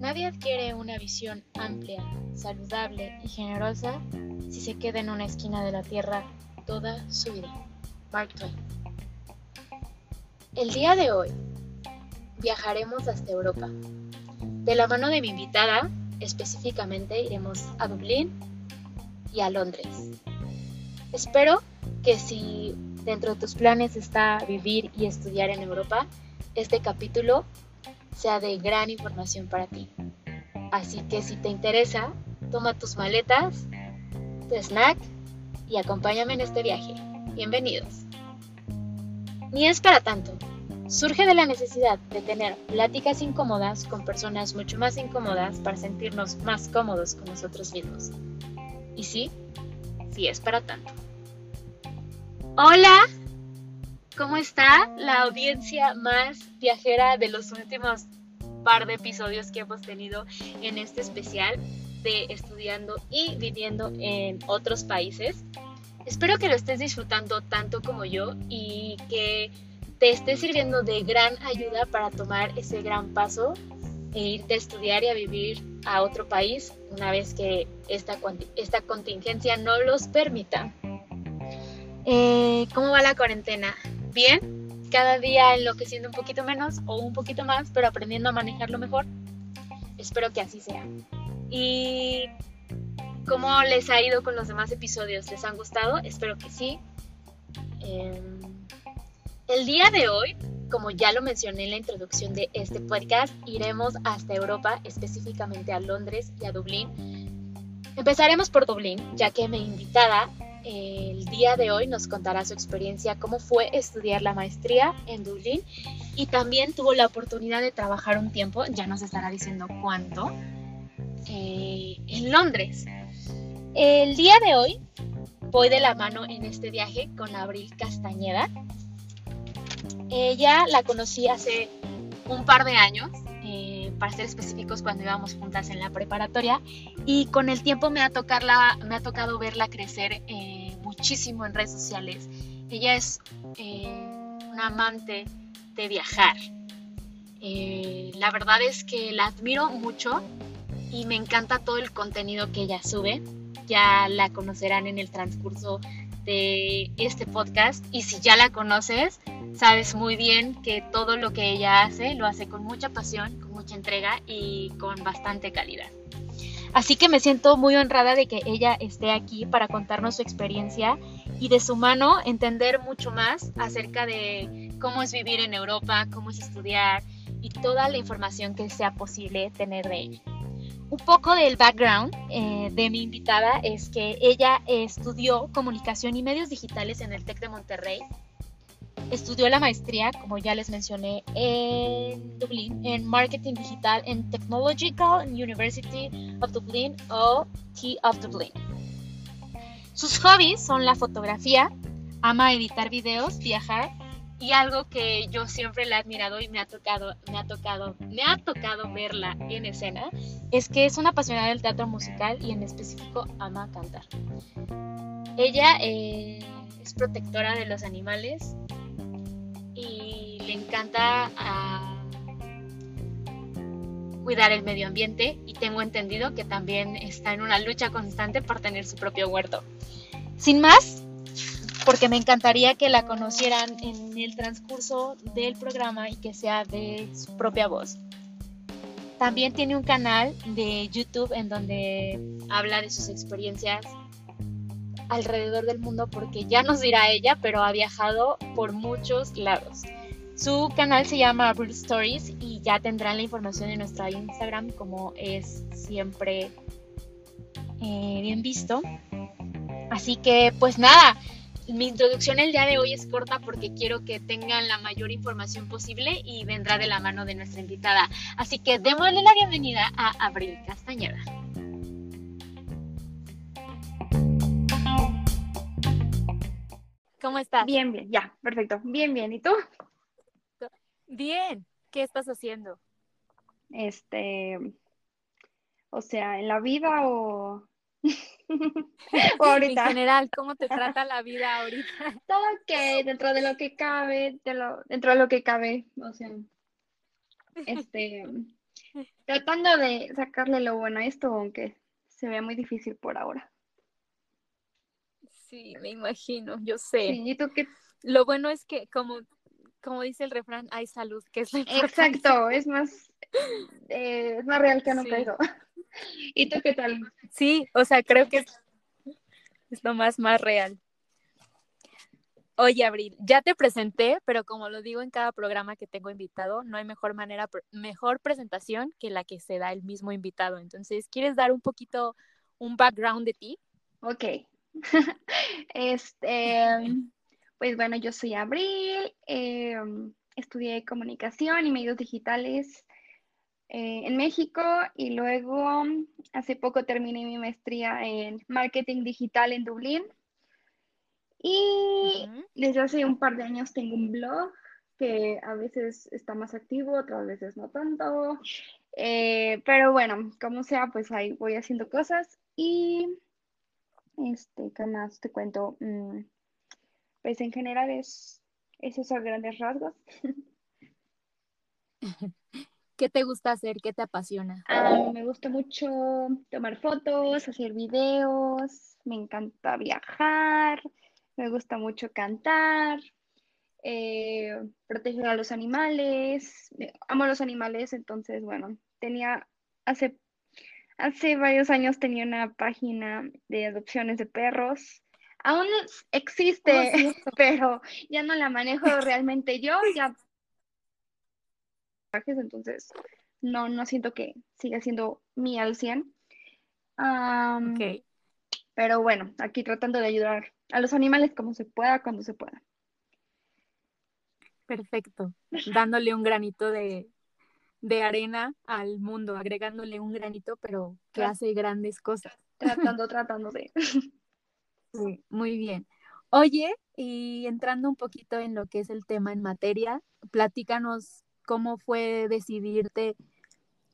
Nadie adquiere una visión amplia, saludable y generosa si se queda en una esquina de la Tierra toda su vida. Mark Twain. El día de hoy viajaremos hasta Europa. De la mano de mi invitada, específicamente iremos a Dublín y a Londres. Espero que si dentro de tus planes está vivir y estudiar en Europa, este capítulo sea de gran información para ti. Así que si te interesa, toma tus maletas, tu snack y acompáñame en este viaje. Bienvenidos. Ni es para tanto. Surge de la necesidad de tener pláticas incómodas con personas mucho más incómodas para sentirnos más cómodos con nosotros mismos. Y sí, sí es para tanto. Hola, ¿cómo está la audiencia más viajera de los últimos par de episodios que hemos tenido en este especial de estudiando y viviendo en otros países? Espero que lo estés disfrutando tanto como yo y que te esté sirviendo de gran ayuda para tomar ese gran paso e irte a estudiar y a vivir a otro país una vez que esta, esta contingencia no los permita. Eh, ¿Cómo va la cuarentena? ¿Bien? Cada día enloqueciendo un poquito menos o un poquito más, pero aprendiendo a manejarlo mejor. Espero que así sea. ¿Y cómo les ha ido con los demás episodios? ¿Les han gustado? Espero que sí. Em, el día de hoy, como ya lo mencioné en la introducción de este podcast, iremos hasta Europa, específicamente a Londres y a Dublín. Empezaremos por Dublín, ya que mi invitada el día de hoy nos contará su experiencia, cómo fue estudiar la maestría en Dublín y también tuvo la oportunidad de trabajar un tiempo, ya nos estará diciendo cuánto, eh, en Londres. El día de hoy voy de la mano en este viaje con Abril Castañeda. Ella la conocí hace un par de años, eh, para ser específicos cuando íbamos juntas en la preparatoria, y con el tiempo me ha, tocado verla crecer eh, muchísimo en redes sociales. Ella es eh, una amante de viajar. la verdad es que la admiro mucho y me encanta todo el contenido que ella sube. Ya la conocerán en el transcurso de este podcast y si ya la conoces, sabes muy bien que todo lo que ella hace lo hace con mucha pasión, con mucha entrega y con bastante calidad. Así que me siento muy honrada de que ella esté aquí para contarnos su experiencia y de su mano entender mucho más acerca de cómo es vivir en Europa, cómo es estudiar y toda la información que sea posible tener de ella. Un poco del background eh, de mi invitada es que ella estudió comunicación y medios digitales en el TEC de Monterrey. Estudió la maestría, como ya les mencioné, en Dublín, en Marketing Digital en Technological University of Dublin o T of Dublin. Sus hobbies son la fotografía, ama editar videos, viajar y algo que yo siempre la he admirado y me ha tocado, me ha tocado, me ha tocado verla en escena, es que es una apasionada del teatro musical y en específico ama cantar. Ella eh, es protectora de los animales y le encanta ah, cuidar el medio ambiente y tengo entendido que también está en una lucha constante por tener su propio huerto. Sin más, porque me encantaría que la conocieran en el transcurso del programa y que sea de su propia voz. También tiene un canal de YouTube en donde habla de sus experiencias alrededor del mundo porque ya nos dirá ella, pero ha viajado por muchos lados. Su canal se llama Real Stories y ya tendrán la información en nuestra Instagram como es siempre eh, bien visto. Así que pues nada, mi introducción el día de hoy es corta porque quiero que tengan la mayor información posible y vendrá de la mano de nuestra invitada. Así que démosle la bienvenida a Abril Castañeda. ¿Cómo estás? Bien, bien, ya, perfecto. Bien, bien. ¿Y tú? Bien. ¿Qué estás haciendo? Este, o sea, en la vida o... o ahorita. En general, ¿cómo te trata la vida ahorita? Todo ok, dentro de lo que cabe, de lo, dentro de lo que cabe, o sea, este, tratando de sacarle lo bueno a esto, aunque se vea muy difícil por ahora. Sí, me imagino, yo sé. Sí, ¿y tú qué? Lo bueno es que, como, como dice el refrán, hay salud, que es lo Exacto, es más, eh, es más real que sí. ¿Y tú qué tal? Sí, o sea, creo que es, es lo más, más real. Oye, Abril, ya te presenté, pero como lo digo en cada programa que tengo invitado, no hay mejor manera, mejor presentación que la que se da el mismo invitado. Entonces, ¿quieres dar un poquito un background de ti? Ok. este, pues bueno, yo soy Abril, eh, estudié comunicación y medios digitales eh, en México y luego hace poco terminé mi maestría en marketing digital en Dublín. Y desde hace un par de años tengo un blog que a veces está más activo, otras veces no tanto. Eh, pero bueno, como sea, pues ahí voy haciendo cosas. Y este, ¿qué más te cuento? Mm, pues en general es esos son grandes rasgos. ¿Qué te gusta hacer? ¿Qué te apasiona? Ah, me gusta mucho tomar fotos, hacer videos, me encanta viajar, me gusta mucho cantar, eh, proteger a los animales, amo los animales, entonces, bueno, tenía, hace, hace varios años tenía una página de adopciones de perros. Aún existe, oh, pero ya no la manejo realmente yo, ya entonces no, no siento que siga siendo mi al 100. Pero bueno, aquí tratando de ayudar a los animales como se pueda, cuando se pueda. Perfecto. Dándole un granito de, arena al mundo, agregándole un granito, pero que hace grandes cosas. Tratando, tratando de. Sí, muy bien. Oye, y entrando un poquito en lo que es el tema en materia, platícanos cómo fue decidirte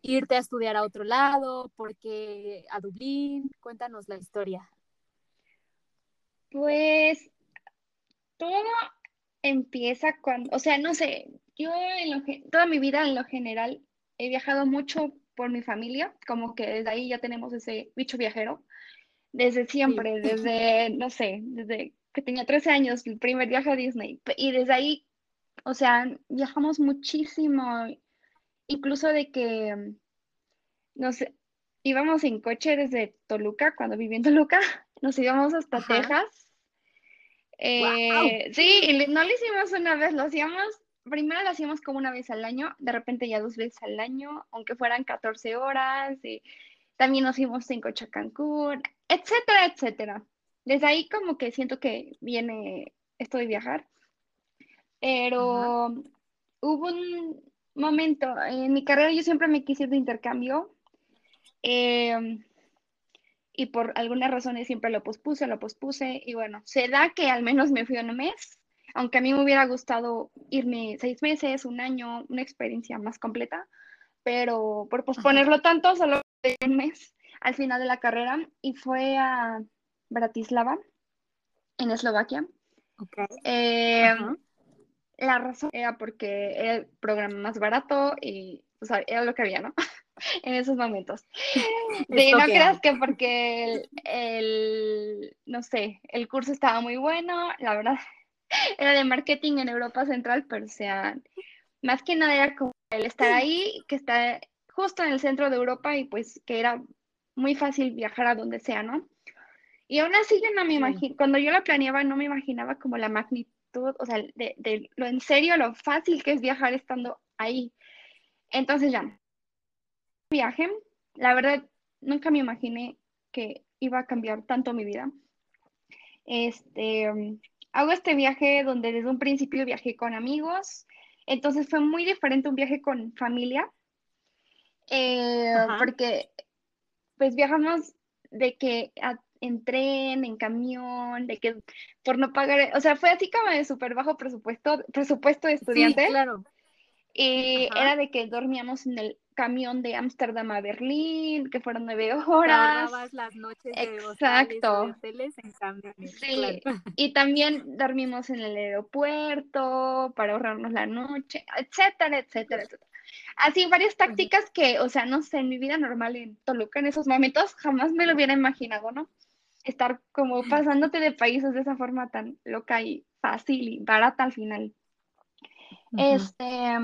irte a estudiar a otro lado, por qué a Dublín, cuéntanos la historia. Pues todo empieza cuando, o sea, no sé, yo en lo que, toda mi vida en lo general he viajado mucho por mi familia, como que desde ahí ya tenemos ese bicho viajero, desde siempre, desde, no sé, desde que tenía 13 años, el primer viaje a Disney, y desde ahí, o sea, viajamos muchísimo, incluso de que, no sé, íbamos en coche desde Toluca, cuando viví en Toluca, nos íbamos hasta Texas. Eh, sí, y no lo hicimos una vez, lo hacíamos, primero lo hacíamos como una vez al año, de repente ya dos veces al año, aunque fueran 14 horas, y también nos fuimos en coche a Cancún, etcétera, etcétera. Desde ahí como que siento que viene esto de viajar, pero hubo un momento, en mi carrera yo siempre me quise ir de intercambio, eh, y por algunas razones siempre lo pospuse, lo pospuse y bueno, se da que al menos me fui un mes, aunque a mí me hubiera gustado irme seis meses, un año, una experiencia más completa, pero por posponerlo tanto, solo un mes al final de la carrera y fue a Bratislava, en Eslovaquia. Eh, la razón era porque era el programa más barato y o sea, era lo que había, ¿no? en esos momentos. De, no creas que porque el, no sé, el curso estaba muy bueno, la verdad, era de marketing en Europa Central, pero o sea, más que nada era como el estar ahí, que está justo en el centro de Europa y pues que era muy fácil viajar a donde sea, ¿no? Y aún así yo no me imagino, cuando yo la planeaba no me imaginaba como la magnitud, o sea, de, de lo en serio, lo fácil que es viajar estando ahí. Entonces ya, viaje, la verdad, nunca me imaginé que iba a cambiar tanto mi vida. Este, hago este viaje donde desde un principio viajé con amigos, entonces fue muy diferente un viaje con familia, eh, porque pues viajamos de que en tren, en camión, de que por no pagar, o sea, fue así como de súper bajo presupuesto, presupuesto de estudiante. Sí, claro. Y era de que dormíamos en el camión de Ámsterdam a Berlín, que fueron nueve horas. las noches Exacto. De hoteles en camiones. Sí, y también dormimos en el aeropuerto para ahorrarnos la noche, etcétera, etcétera, etcétera. Así, varias tácticas que, o sea, no sé, en mi vida normal en Toluca, en esos momentos, jamás me lo hubiera imaginado, ¿no? Estar como pasándote de países de esa forma tan loca y fácil y barata al final. Este,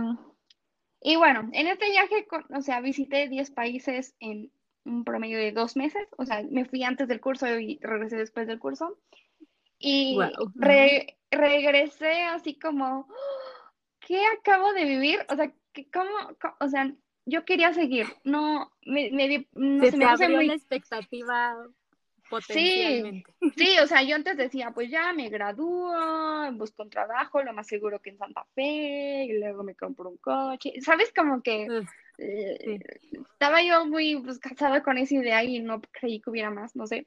y bueno, en este viaje, o sea, visité 10 países en un promedio de dos meses, o sea, me fui antes del curso y regresé después del curso. Y regresé así como, ¿qué acabo de vivir? O sea, ¿cómo, o sea, yo quería seguir, no, me, me no se, me hace muy... expectativa Sí, sí, o sea, yo antes decía, pues ya me gradúo, busco un trabajo, lo más seguro que en Santa Fe, y luego me compro un coche, ¿sabes? Como que eh, estaba yo muy pues, casada con esa idea y no creí que hubiera más, no sé.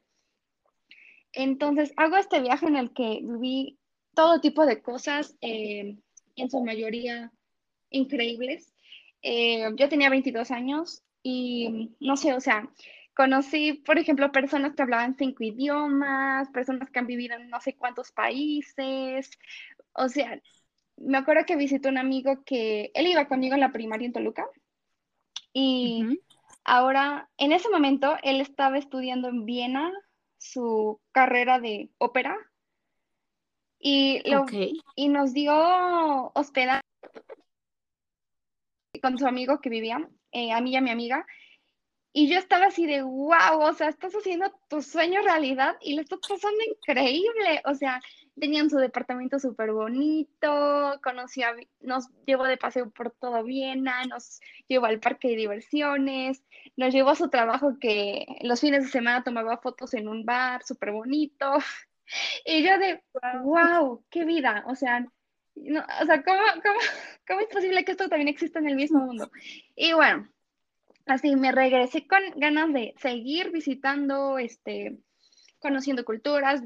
Entonces, hago este viaje en el que vi todo tipo de cosas, eh, en su mayoría increíbles. Eh, yo tenía 22 años y no sé, o sea, Conocí, por ejemplo, personas que hablaban cinco idiomas, personas que han vivido en no sé cuántos países. O sea, me acuerdo que visité un amigo que él iba conmigo en la primaria en Toluca. Y ahora, en ese momento, él estaba estudiando en Viena su carrera de ópera. Y, lo, y nos dio hospedaje con su amigo que vivía, eh, a mí y a mi amiga. Y yo estaba así de, wow, o sea, estás haciendo tu sueño realidad y le estás pasando increíble. O sea, tenían su departamento súper bonito, conocía, nos llevó de paseo por todo Viena, nos llevó al parque de diversiones, nos llevó a su trabajo que los fines de semana tomaba fotos en un bar súper bonito. Y yo de, wow, qué vida. O sea, no, o sea, ¿cómo, cómo, ¿cómo es posible que esto también exista en el mismo mundo? Y bueno, así me regresé con ganas de seguir visitando, este, conociendo culturas.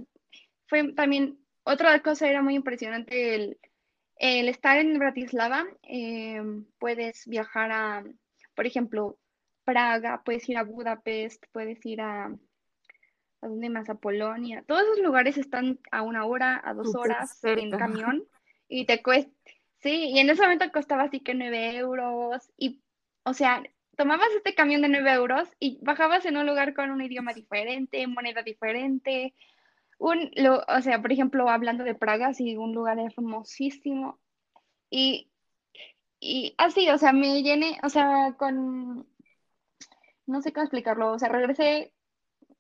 Fue también, otra cosa era muy impresionante el, estar en Bratislava. Em, puedes viajar a, por ejemplo, Praga, puedes ir a Budapest, puedes ir a, ¿a dónde más? A Polonia. Todos esos lugares están a una hora, a dos horas en camión y te cuesta, sí, y en ese momento costaba así que nueve euros y, o sea, tomabas este camión de 9 euros y bajabas en un lugar con un idioma diferente, moneda diferente. Un, lo, o sea, por ejemplo, hablando de Praga, sí, un lugar hermosísimo. Y, y así, o sea, me llené, o sea, con, no sé cómo explicarlo, o sea, regresé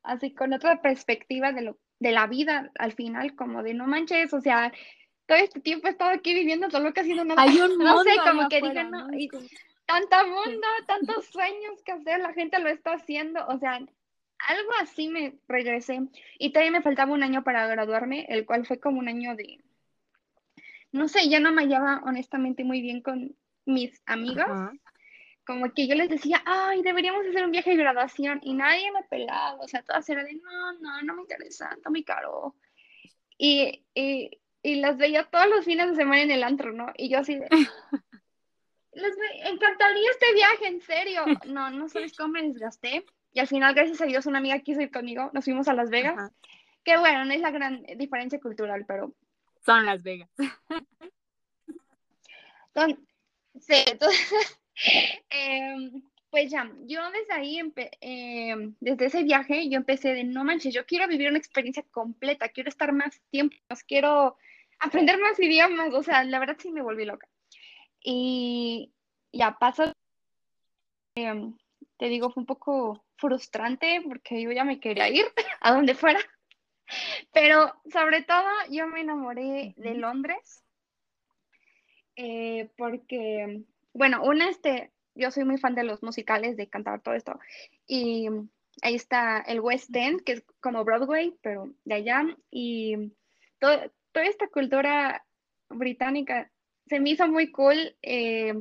así con otra perspectiva de, lo, de la vida al final, como de no manches, o sea, todo este tiempo he estado aquí viviendo solo que haciendo nada. Hay un no sé, como que dije, no, tanta mundo, tantos sueños que hacer, la gente lo está haciendo, o sea, algo así me regresé. Y todavía me faltaba un año para graduarme, el cual fue como un año de, no sé, ya no me hallaba honestamente muy bien con mis amigos. Como que yo les decía, ay, deberíamos hacer un viaje de graduación y nadie me pelaba, o sea, todas eran de, no, no, no me interesa, está muy caro. Y, y, y las veía todos los fines de semana en el antro, ¿no? Y yo así de, les encantaría este viaje, en serio. No, no sabes cómo me desgasté. Y al final, gracias a Dios, una amiga quiso ir conmigo. Nos fuimos a Las Vegas. Que bueno, no es la gran diferencia cultural, pero. Son Las Vegas. sí, entonces. Em, pues ya, yo desde ahí, em, desde ese viaje, yo empecé de no manches, yo quiero vivir una experiencia completa, quiero estar más tiempo, quiero aprender más idiomas. O sea, la verdad sí me volví loca. Y ya pasa, em, te digo, fue un poco frustrante porque yo ya me quería ir a donde fuera. Pero sobre todo yo me enamoré de Londres eh, porque, bueno, una, este, yo soy muy fan de los musicales, de cantar todo esto. Y ahí está el West End, que es como Broadway, pero de allá. Y toda esta cultura británica se me hizo muy cool. Eh,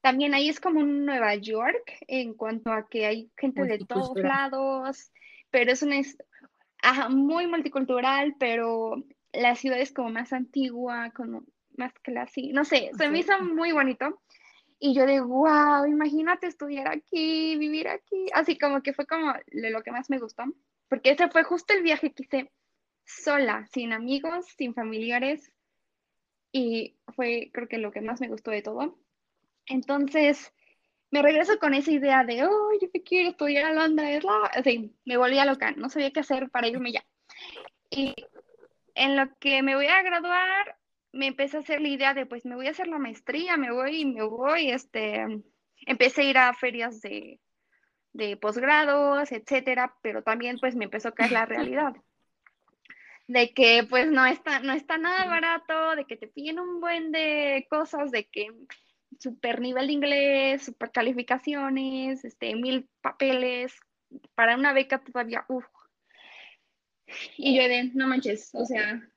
también ahí es como un Nueva York en cuanto a que hay gente de todos lados, pero es una muy multicultural, pero la ciudad es como más antigua, como más clásica, no sé, se me hizo muy bonito. Y yo de, wow, imagínate estudiar aquí, vivir aquí. Así como que fue como lo que más me gustó, porque ese fue justo el viaje que hice sola, sin amigos, sin familiares. Y fue creo que lo que más me gustó de todo. Entonces, me regreso con esa idea de, oh, yo me quiero estudiar a Londres. Así, me volví a loca, no sabía qué hacer para irme ya. Y en lo que me voy a graduar, me empecé a hacer la idea de, pues me voy a hacer la maestría, me voy y me voy, este, empecé a ir a ferias de, de posgrados, etcétera, pero también pues me empezó a caer la realidad de que pues no está, no está nada barato, de que te piden un buen de cosas, de que super nivel de inglés, super calificaciones, este, mil papeles, para una beca todavía, uff. Y yo de, no manches, o sea,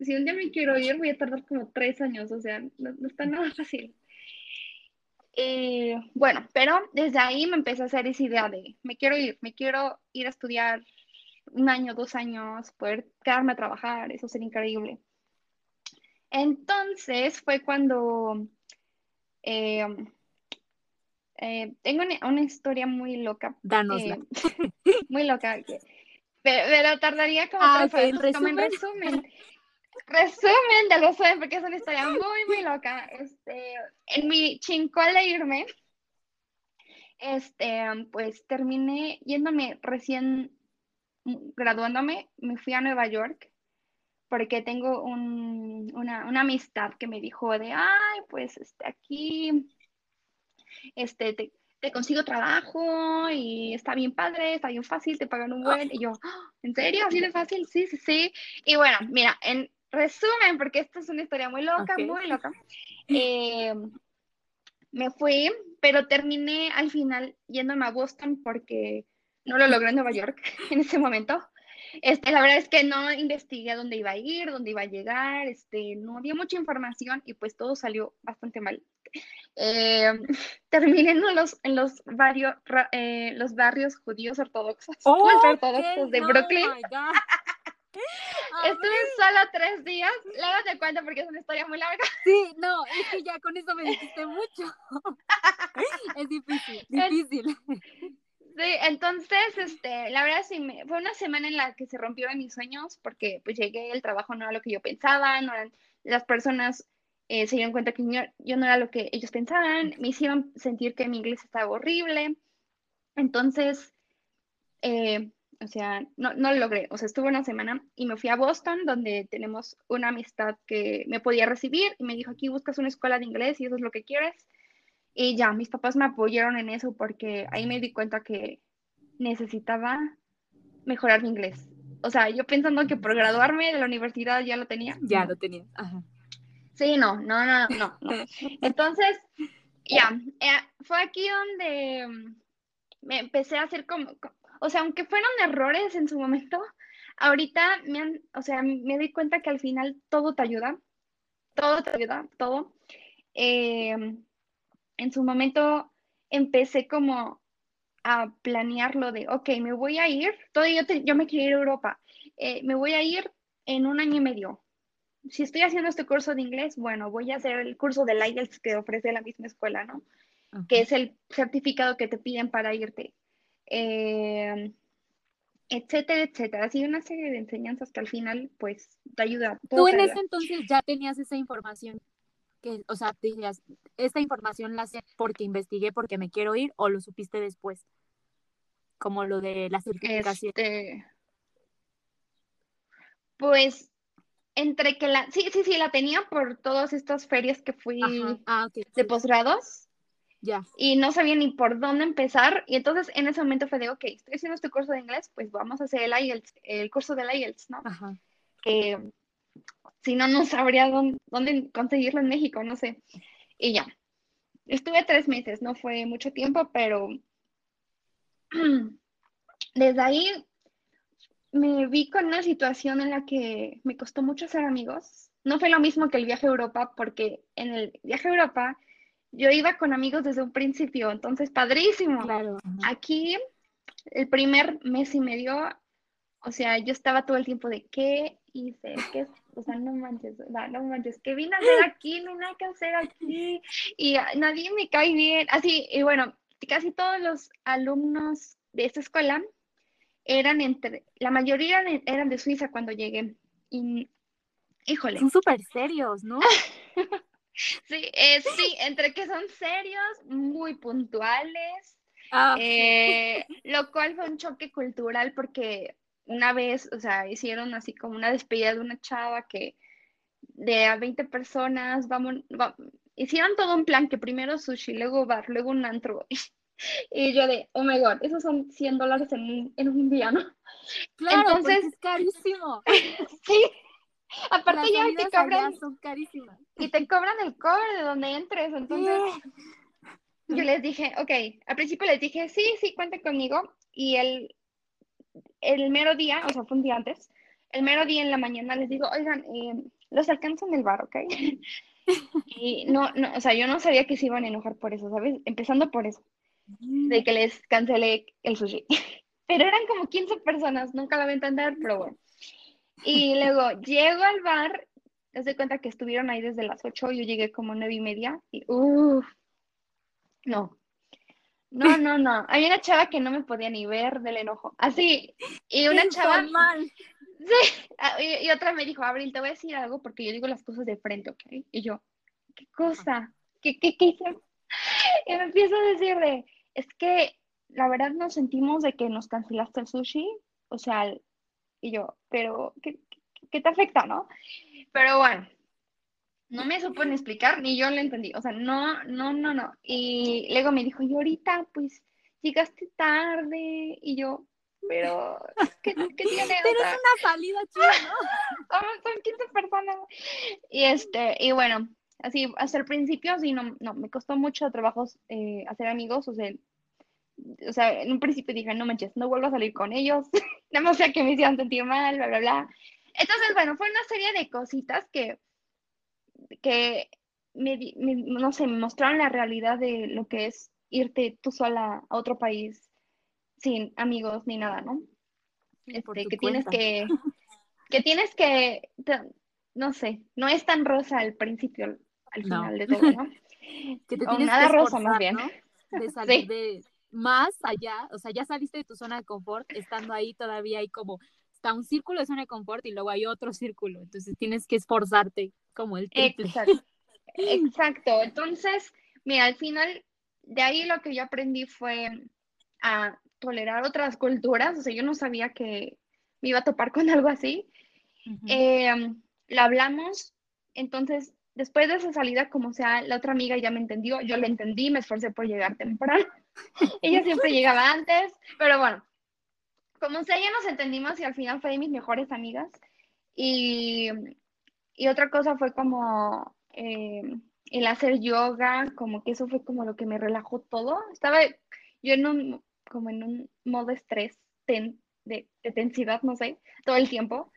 si un día me quiero ir, voy a tardar como tres años, o sea, no, está nada fácil. Eh, bueno, pero desde ahí me empecé a hacer esa idea de, me quiero ir, me quiero ir a estudiar un año, dos años, poder quedarme a trabajar, eso sería increíble. Entonces fue cuando eh, eh, tengo una, historia muy loca. Danosla. Eh, muy loca. pero, tardaría como ah, tres Como en resumen. resumen de resumen, porque es una historia muy, muy loca. Este, en mi chincol de irme, este, pues terminé yéndome recién graduándome, me fui a Nueva York porque tengo una, amistad que me dijo de, ay, pues este, aquí este, te, consigo trabajo y está bien padre, está bien fácil, te pagan un buen. Y yo, ah, ¿en serio? ¿Así de fácil? Sí, sí, sí. Y bueno, mira, en resumen, porque esto es una historia muy loca, muy loca. Eh, me fui, pero terminé al final yéndome a Boston porque no lo logré en Nueva York en ese momento. Este, la verdad es que no investigué a dónde iba a ir, dónde iba a llegar, este, no había mucha información y pues todo salió bastante mal. Eh, terminé en los, en los, varios, eh, los barrios judíos ortodoxos, ortodoxos de Brooklyn. Estuve solo tres días. Luego te cuento porque es una historia muy larga. Sí, no, es que ya con eso me dijiste mucho. es difícil, difícil. Entonces, este, la verdad fue una semana en la que se rompieron mis sueños porque pues llegué, el trabajo no era lo que yo pensaba, no eran, las personas eh, se dieron cuenta que yo, no era lo que ellos pensaban, me hicieron sentir que mi inglés estaba horrible, entonces, eh, o sea, no, no lo logré, o sea, estuve una semana y me fui a Boston donde tenemos una amistad que me podía recibir y me dijo, aquí buscas una escuela de inglés y eso es lo que quieres y ya, mis papás me apoyaron en eso porque ahí me di cuenta que necesitaba mejorar mi inglés. O sea, yo pensando que por graduarme de la universidad ya lo tenía. Ya lo tenía. Ajá. Sí, no, no, no, no. Entonces, ya, eh, fue aquí donde mm, me empecé a hacer como, o sea, aunque fueron errores en su momento, ahorita me han, o sea, me di cuenta que al final todo te ayuda, todo te ayuda, todo. Eh, en su momento empecé como a planear lo de, ok, me voy a ir, todo yo, yo me quiero ir a Europa, eh, me voy a ir en un año y medio. Si estoy haciendo este curso de inglés, bueno, voy a hacer el curso de IELTS que ofrece la misma escuela, ¿no? Que es el certificado que te piden para irte. Eh, etcétera, etcétera. Así una serie de enseñanzas que al final, pues, te ayuda. Tú en ese entonces ya tenías esa información que, o sea, dirías, esta información la sé porque investigué, porque me quiero ir, o lo supiste después? Como lo de la certificación. Este... Pues entre que la, sí, sí, sí, la tenía por todas estas ferias que fui ah, de posgrados. Ya. Y no sabía ni por dónde empezar. Y entonces en ese momento fue de, ok, estoy haciendo este curso de inglés, pues vamos a hacer el IELTS, el curso del IELTS, ¿no? Ajá. Que si no, no sabría dónde, conseguirlo en México, no sé. Y ya. Estuve tres meses, no fue mucho tiempo, pero desde ahí me vi con una situación en la que me costó mucho ser amigos. No fue lo mismo que el viaje a Europa, porque en el viaje a Europa yo iba con amigos desde un principio, entonces padrísimo. Claro. Aquí, el primer mes y medio, o sea, yo estaba todo el tiempo de qué hice, qué o sea, no manches, no, no manches, ¿qué vine a hacer aquí? No hay que hacer aquí, y nadie me cae bien, así, y bueno, casi todos los alumnos de esta escuela eran entre, la mayoría eran de Suiza cuando llegué, y híjole. Son súper serios, ¿no? sí, eh, sí, entre que son serios, muy puntuales, ah, eh, lo cual fue un choque cultural porque una vez, o sea, hicieron así como una despedida de una chava que de a 20 personas, vamos, hicieron todo un plan que primero sushi, luego bar, luego un antro. Y yo de, oh my god, esos son 100 dólares en un, en un día, ¿no? Claro, Entonces, es carísimo. sí. Aparte ya te cobran. Son carísimas. Y te cobran el cobre de donde entres. Entonces, yo les dije, ok, al principio les dije, sí, sí, cuente conmigo. Y el, el mero día, o sea, fue un día antes, el mero día en la mañana les digo, oigan, eh, los alcanzo en el bar, ¿ok? y no, no, o sea, yo no sabía que se iban a enojar por eso, ¿sabes? Empezando por eso, de que les cancelé el sushi. pero eran como 15 personas, nunca lo voy a entender, pero bueno. Y luego llego al bar, te das cuenta que estuvieron ahí desde las 8, yo llegué como nueve y media, y uff, no, no, no, no. Hay una chava que no me podía ni ver del enojo. Así. Y una chava. Mal. Sí. Y, otra me dijo, Abril, te voy a decir algo porque yo digo las cosas de frente, ¿ok? Y yo, ¿qué cosa? ¿Qué, qué, qué hice? Y me empiezo a decirle, es que la verdad nos sentimos de que nos cancelaste el sushi. O sea, y yo, pero ¿qué, qué te afecta, no? Pero bueno, no me supo ni explicar, ni yo lo entendí. O sea, no, no, no, no. Y luego me dijo, y ahorita, pues, llegaste tarde. Y yo, pero, ¿qué, qué tiene? Pero es una salida chida, ¿no? Son 15 personas. Y este, y bueno, así, hasta el principio, sí, no, no, me costó mucho trabajo eh, hacer amigos. O sea, o sea, en un principio dije, no manches, no vuelvo a salir con ellos. no sé que me hicieran sentir mal, bla, bla, bla. Entonces, bueno, fue una serie de cositas que que me, no sé, me mostraron la realidad de lo que es irte tú sola a otro país sin amigos ni nada, ¿no? Este, que tienes que, que tienes que, no sé, no es tan rosa al principio, al final de todo, ¿no? que te tienes nada rosa más bien. De salir de más allá, o sea, ya saliste de tu zona de confort, estando ahí todavía hay como está un círculo de zona de confort y luego hay otro círculo, entonces tienes que esforzarte como el triple. Exacto. Exacto. Entonces, mira, al final de ahí lo que yo aprendí fue a tolerar otras culturas, o sea, yo no sabía que me iba a topar con algo así. Em, lo hablamos, entonces, después de esa salida, como sea, la otra amiga ya me entendió, yo la entendí, me esforcé por llegar temprano. Ella siempre llegaba antes, pero bueno, como sea, ya nos entendimos y al final fue de mis mejores amigas. Y, otra cosa fue como eh, el hacer yoga, como que eso fue como lo que me relajó todo. Estaba yo en un, como en un modo estrés, de, tensidad, no sé, todo el tiempo.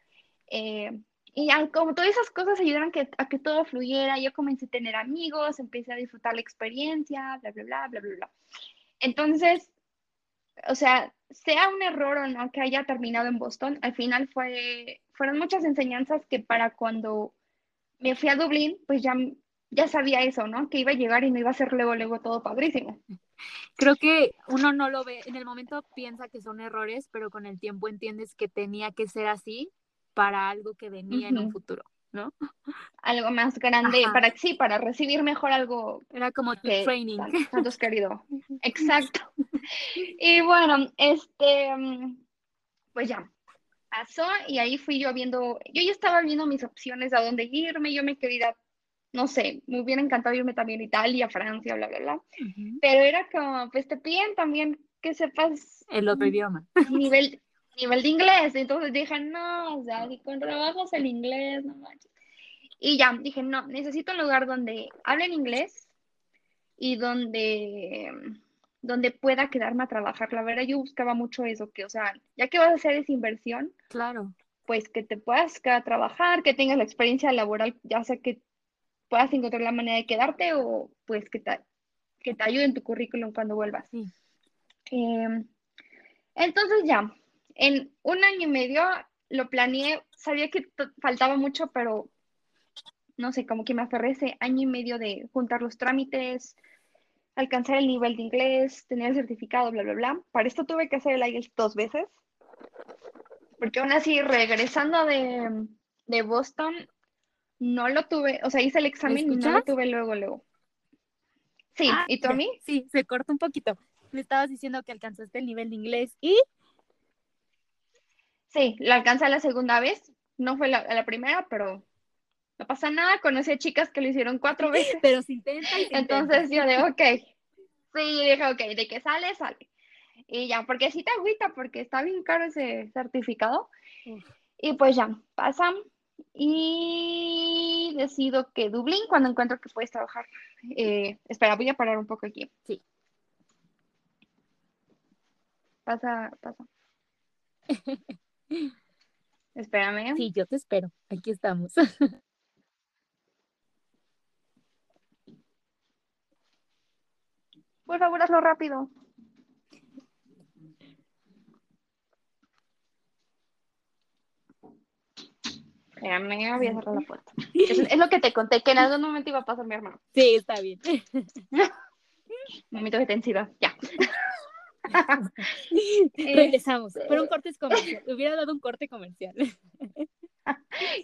Eh, y como todas esas cosas ayudaron que, a que todo fluyera, yo comencé a tener amigos, empecé a disfrutar la experiencia, bla, bla, bla, bla, bla, bla. Entonces, o sea, sea un error o no que haya terminado en Boston, al final fue, fueron muchas enseñanzas que para cuando me fui a Dublín, pues ya, ya sabía eso, ¿no? Que iba a llegar y me iba a hacer luego, luego todo padrísimo. Creo que uno no lo ve, en el momento piensa que son errores, pero con el tiempo entiendes que tenía que ser así para algo que venía en un futuro. ¿No? Algo más grande, para sí, para recibir mejor algo. Era como tu training. Tanto es querido. Exacto. Y bueno, este, mm, pues ya, pasó y ahí fui yo viendo, yo ya estaba viendo mis opciones a dónde irme, yo me quería, no sé, me hubiera encantado irme también a Italia, Francia, bla, bla, bla. Pero era como, pues te piden también que sepas el otro idioma. Nivel, nivel de inglés. Entonces dije, no, o sea, si con trabajos el inglés, no manches. Y ya, dije, no, necesito un lugar donde hablen inglés y donde, donde pueda quedarme a trabajar. La verdad, yo buscaba mucho eso, que, o sea, ya que vas a hacer esa inversión, claro. pues que te puedas quedar a trabajar, que tengas la experiencia laboral, ya sea que puedas encontrar la manera de quedarte o pues que te, que te ayude en tu currículum cuando vuelvas. Em, entonces ya, en un año y medio lo planeé, sabía que faltaba mucho, pero no sé, como que me aferré ese año y medio de juntar los trámites, alcanzar el nivel de inglés, tener el certificado, bla, bla, bla. Para esto tuve que hacer el IELTS dos veces, porque aún así, regresando de, de Boston, no lo tuve, o sea, hice el examen y no lo tuve luego, luego. Sí, Ah, ¿y tú a mí? Sí, se corta un poquito. Me estabas diciendo que alcanzaste el nivel de inglés y Sí, lo alcancé la segunda vez, no fue la, la primera, pero no pasa nada, conocí a chicas que lo hicieron cuatro veces. pero se intenta y se Entonces intenta. yo de, ok, sí, dije, ok, de que sale, sale. Y ya, porque sí te agüita, porque está bien caro ese certificado. Y pues ya, pasan. Y decido que Dublín, cuando encuentro que puedes trabajar. Eh, espera, voy a parar un poco aquí. Sí. Pasa, pasa. Espérame. Sí, yo te espero. Aquí estamos. Por favor, hazlo rápido. Espérame, voy a cerrar la puerta. Es, es lo que te conté, que en algún momento iba a pasar mi hermano. Sí, está bien. Momento de tensión, ya. Eh, Regresamos. Pero un corte es comercial. Te hubiera dado un corte comercial.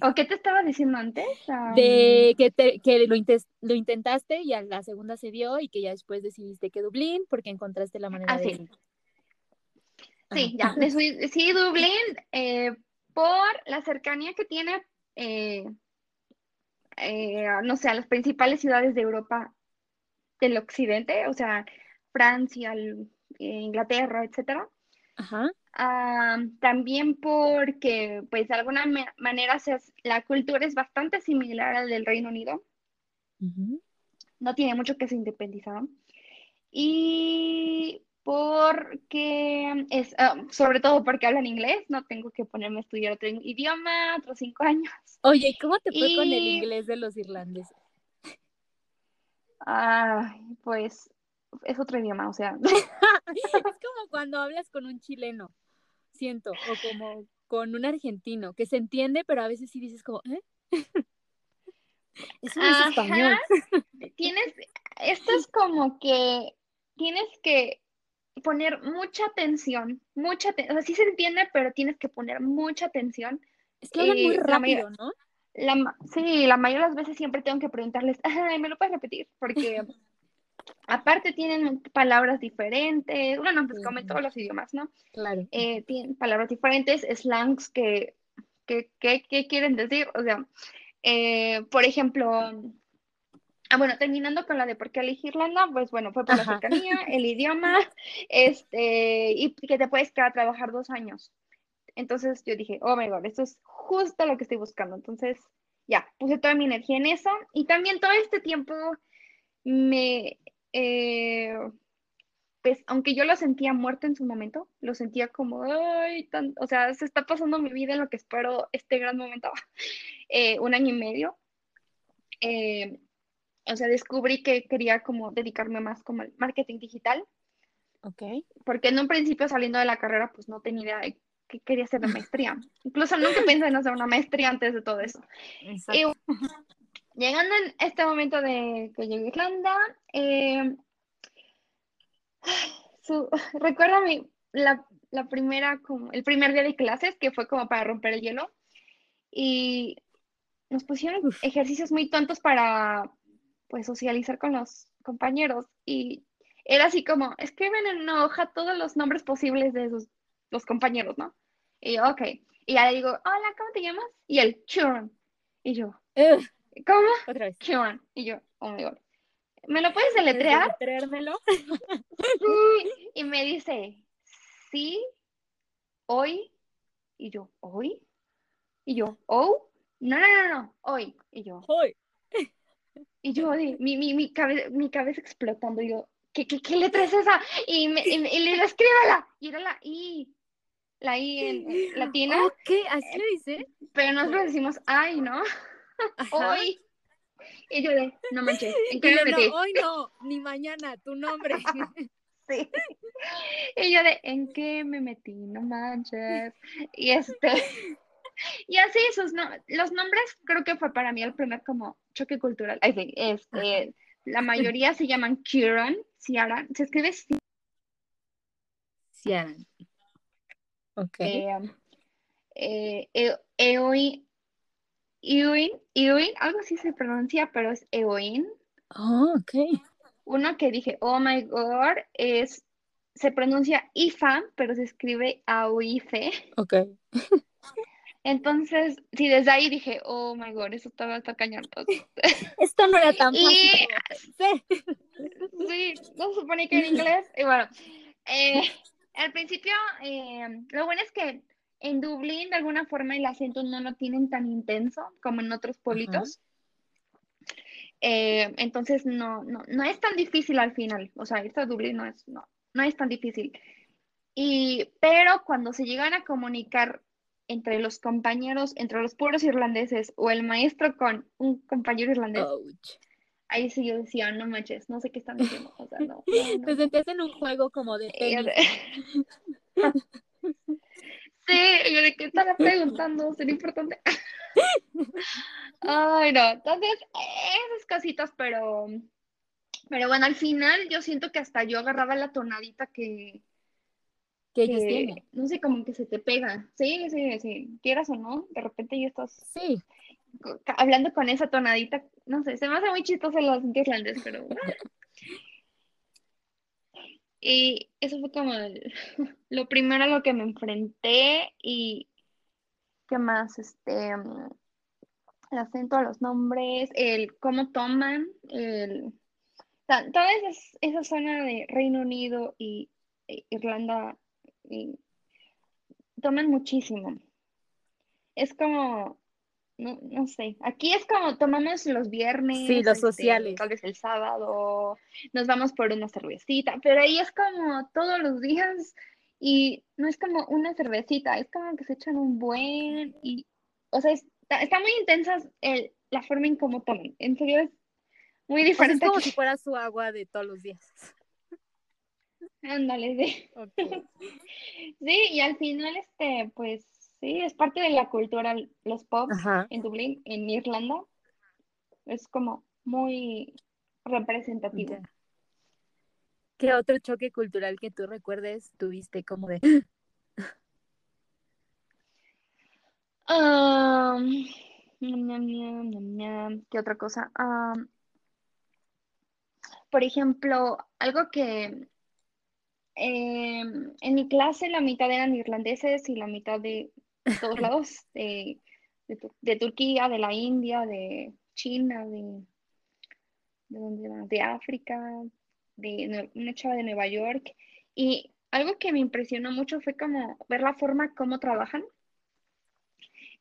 ¿O qué te estaba diciendo antes? De que, te- que lo, lo intentaste y a la segunda se dio y que ya después decidiste que Dublín porque encontraste la manera Ah, de... sí. Sí, ya. sí, Dublín, eh, por la cercanía que tiene, eh, eh, no sé, a las principales ciudades de Europa del occidente, o sea, Francia, el- Inglaterra, etcétera. Ajá. Ah, también porque, pues, de alguna ma- manera se la cultura es bastante similar al del Reino Unido. No tiene mucho que se independizaron. Y porque es, ah, sobre todo porque hablan inglés, no tengo que ponerme a estudiar otro idioma, otros cinco años. Oye, ¿y cómo te fue con el inglés de los irlandeses? Ay, pues es otro idioma, o sea, Es como cuando hablas con un chileno, siento, o como con un argentino, que se entiende, pero a veces sí dices como, ¿eh? Eso no es español. tienes, esto es como que tienes que poner mucha atención, mucha, o sea, sí se entiende, pero tienes que poner mucha atención Es que hablan muy Eh, la rápido, ¿no? La, sí, la mayoría de las veces siempre tengo que preguntarles, "Ay, ¿me lo puedes repetir? Porque aparte tienen palabras diferentes, bueno, pues como en todos los idiomas, ¿no? Claro. Eh, tienen palabras diferentes, slangs que, que, que- que quieren decir, o sea, eh, por ejemplo, ah, bueno, terminando con la de por qué elegir Irlanda, pues bueno, fue por la cercanía, el idioma, este, y que te puedes quedar a trabajar dos años. Entonces yo dije, oh my god, esto es justo lo que estoy buscando. Entonces, ya, puse toda mi energía en eso. Y también todo este tiempo me, eh, pues, aunque yo lo sentía muerto en su momento, lo sentía como, ay, tan, o sea, se está pasando mi vida en lo que espero este gran momento, eh, un año y medio. Eh, o sea, descubrí que quería como dedicarme más como al marketing digital Ok. porque en un principio saliendo de la carrera pues no tenía idea de qué quería hacer de maestría. Incluso nunca pensé en hacer una maestría antes de todo eso. Exacto. Llegando en este momento de que llegué a Irlanda, eh, su- recuerdo mi- la, la primera, como el primer día de clases que fue como para romper el hielo y nos pusieron Uf. ejercicios muy tontos para pues socializar con los compañeros y era así como, escriben en una hoja todos los nombres posibles de sus, los compañeros, ¿no? Y yo, ok. Y ya le digo, hola, ¿cómo te llamas? Y él, Kieran. Y yo, Ugh, ¿cómo? otra vez. Y yo, oh my God. ¿Me lo puedes deletrear? Deletréamelo. Sí. Y me dice, sí, hoy. Y yo, ¿hoy? Y yo, oh, no, no, no, no, hoy. Y yo, Hoy. y yo, mi, mi, mi, cabe- mi cabeza explotando. Y yo, ¿qué, qué, qué letra es esa? Y, me, y, y le digo, escríbela. Y era la I, la I en, en latina, Ok, así le dice. pero nosotros decimos ay, ¿no? Hoy. Y yo de, no manches, ¿en Y qué le, me no, metí? hoy no, ni mañana, tu nombre. Sí. Y yo de, ¿en qué me metí? No manches. Y este, y así, sus los nombres creo que fue para mí el primer como choque cultural. este, la mayoría se llaman Kieran, Ciaran, se escribe Ciaran. Ok. Eh, eh, e, Eoin, Eoin, algo así se pronuncia, pero es Eoin. Oh, ok. Uno que dije, oh my god, es, se pronuncia Ifa, pero se escribe Aoife. Ok. Entonces, sí, desde ahí dije, oh my god, eso estaba hasta cañón. Esto no era tan fácil. sí. sí, no se supone que en inglés. Y bueno, eh, al principio, eh, lo bueno es que en Dublín, de alguna forma, el acento no lo tienen tan intenso como en otros pueblitos. Eh, entonces, no, no, no es tan difícil al final. O sea, esto de Dublín no es, no, no es tan difícil. Y, pero cuando se llegan a comunicar entre los compañeros, entre los puros irlandeses o el maestro con un compañero irlandés. Ahí sí yo decía, no manches, no sé qué están diciendo. O sea, no, en un juego como de tenis. sí, yo de qué estaba preguntando, sería importante. Ay, no, entonces, esas cositas, pero, pero bueno, al final yo siento que hasta yo agarraba la tonadita que, que, no sé, como que se te pega. Sí, sí, sí, quieras o no, de repente ya estás sí. hablando con esa tonadita, no sé, se me hace muy chistoso los irlandeses, pero Y eso fue como lo primero a lo que me enfrenté y qué más, este, el acento a los nombres, el cómo toman, el, toda esa, esa zona de Reino Unido y e Irlanda y toman muchísimo. Es como, no, no, sé, aquí es como tomamos los viernes. Sí, los este, sociales. Tal vez el sábado, nos vamos por una cervecita, pero ahí es como todos los días y no es como una cervecita, es como que se echan un buen y, o sea, está, muy intensa el, la forma en cómo toman. En serio es muy diferente. es como si fuera su agua de todos los días. Ándale, sí. sí, y al final, este, pues sí, es parte de la cultura, los pubs en Dublín, en Irlanda. Es como muy representativo. ¿Qué otro choque cultural que tú recuerdes tuviste como de... ¿Qué otra cosa? por ejemplo, algo que Em, en mi clase la mitad eran irlandeses y la mitad de todos lados, de, de, Turquía, de la India, de China, de, de, de África, de una chava de Nueva York. Y algo que me impresionó mucho fue como ver la forma como trabajan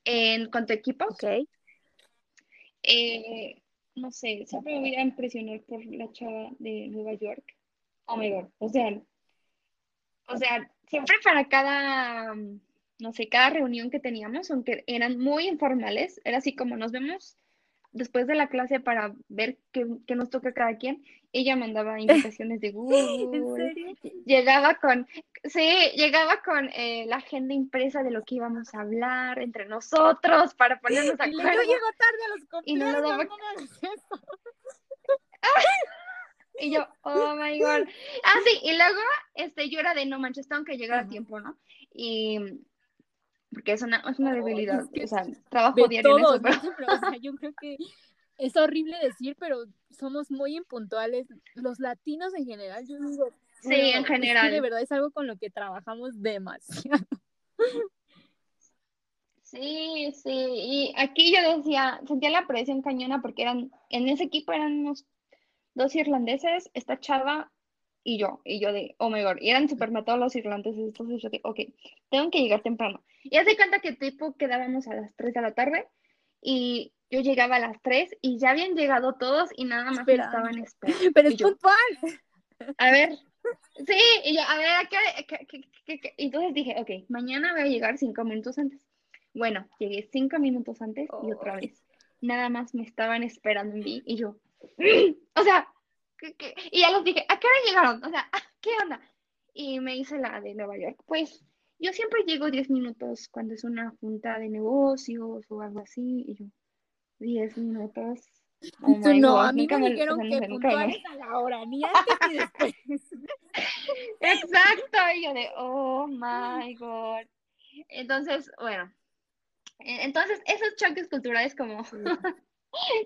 en cuanto a equipos. Okay. Eh, no sé, siempre me voy a impresionar por la chava de Nueva York. Oh my god. O sea, o sea, siempre para cada, no sé, cada reunión que teníamos, aunque eran muy informales, era así como nos vemos después de la clase para ver qué, nos toca cada quien, ella mandaba invitaciones de Google. Llegaba con, sí, llegaba con eh, la agenda impresa de lo que íbamos a hablar entre nosotros para ponernos a acuerdo. Yo llego tarde a los y no daba... Y yo, oh my god. Ah, sí, y luego este, yo era de no manches, tengo que llegar a tiempo, ¿no? Y porque es una, es una debilidad, o sea, trabajo diario en eso, pero... o sea, yo creo que es horrible decir, pero somos muy impuntuales. Los latinos en general, yo digo. Sí, en general. de verdad es algo con lo que trabajamos demasiado. Sí, sí, y aquí yo decía, sentía la presión cañona porque eran, en ese equipo eran unos dos irlandeses, esta chava y yo, y yo de, oh my god, y eran super matados los irlandeses, entonces yo de, ok, tengo que llegar temprano. Y hace cuenta que tipo quedábamos a las 3 de la tarde y yo llegaba a las 3 y ya habían llegado todos y nada más estaban esperando. Pero es puntual. A ver, sí, y yo, a ver, ¿qué, entonces dije, ok, mañana voy a llegar cinco minutos antes. Bueno, llegué cinco minutos antes y otra oh. vez. Nada más me estaban esperando en mí y yo, o sea, y ya los dije, ¿a qué hora llegaron? O sea, ¿qué onda? Y me dice la de Nueva York, pues yo siempre llego 10 minutos cuando es una junta de negocios o algo así, y yo, 10 minutos. Oh no, a mí me dijeron que puntuales a la hora, ni antes ni después. Exacto, y yo de, oh my god. Entonces, bueno, e, entonces esos choques culturales como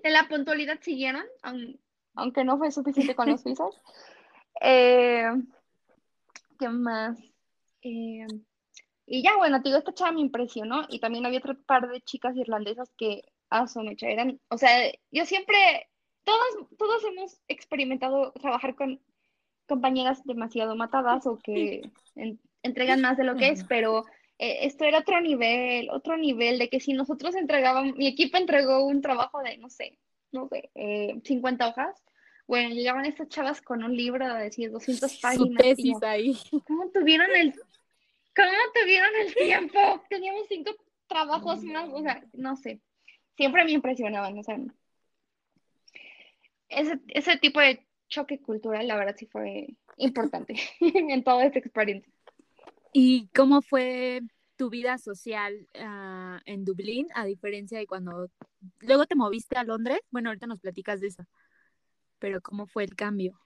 en la puntualidad siguieron, aunque no fue suficiente con los suizos. Eh, ¿Qué más? Eh, y ya, bueno, te digo, esta chava me impresionó y también había otro par de chicas irlandesas que, a su mecha, eran, o sea, yo siempre, todos, todos hemos experimentado trabajar con compañeras demasiado matadas o que entregan más de lo que es, pero eh, esto era otro nivel, otro nivel de que si nosotros entregábamos, mi equipo entregó un trabajo de, no sé, no sé, 50 hojas, bueno, llegaban estas chavas con un libro de decir 200 páginas. Su ahí. ¿Cómo tuvieron el ¿Cómo tuvieron el tiempo? Teníamos cinco trabajos más, o sea, no sé. Siempre me impresionaban, o sea. Ese, ese tipo de choque cultural, la verdad, sí fue importante en toda esta experiencia. ¿Y cómo fue tu vida social ah, en Dublín, a diferencia de cuando luego te moviste a Londres? Bueno, ahorita nos platicas de eso pero ¿cómo fue el cambio?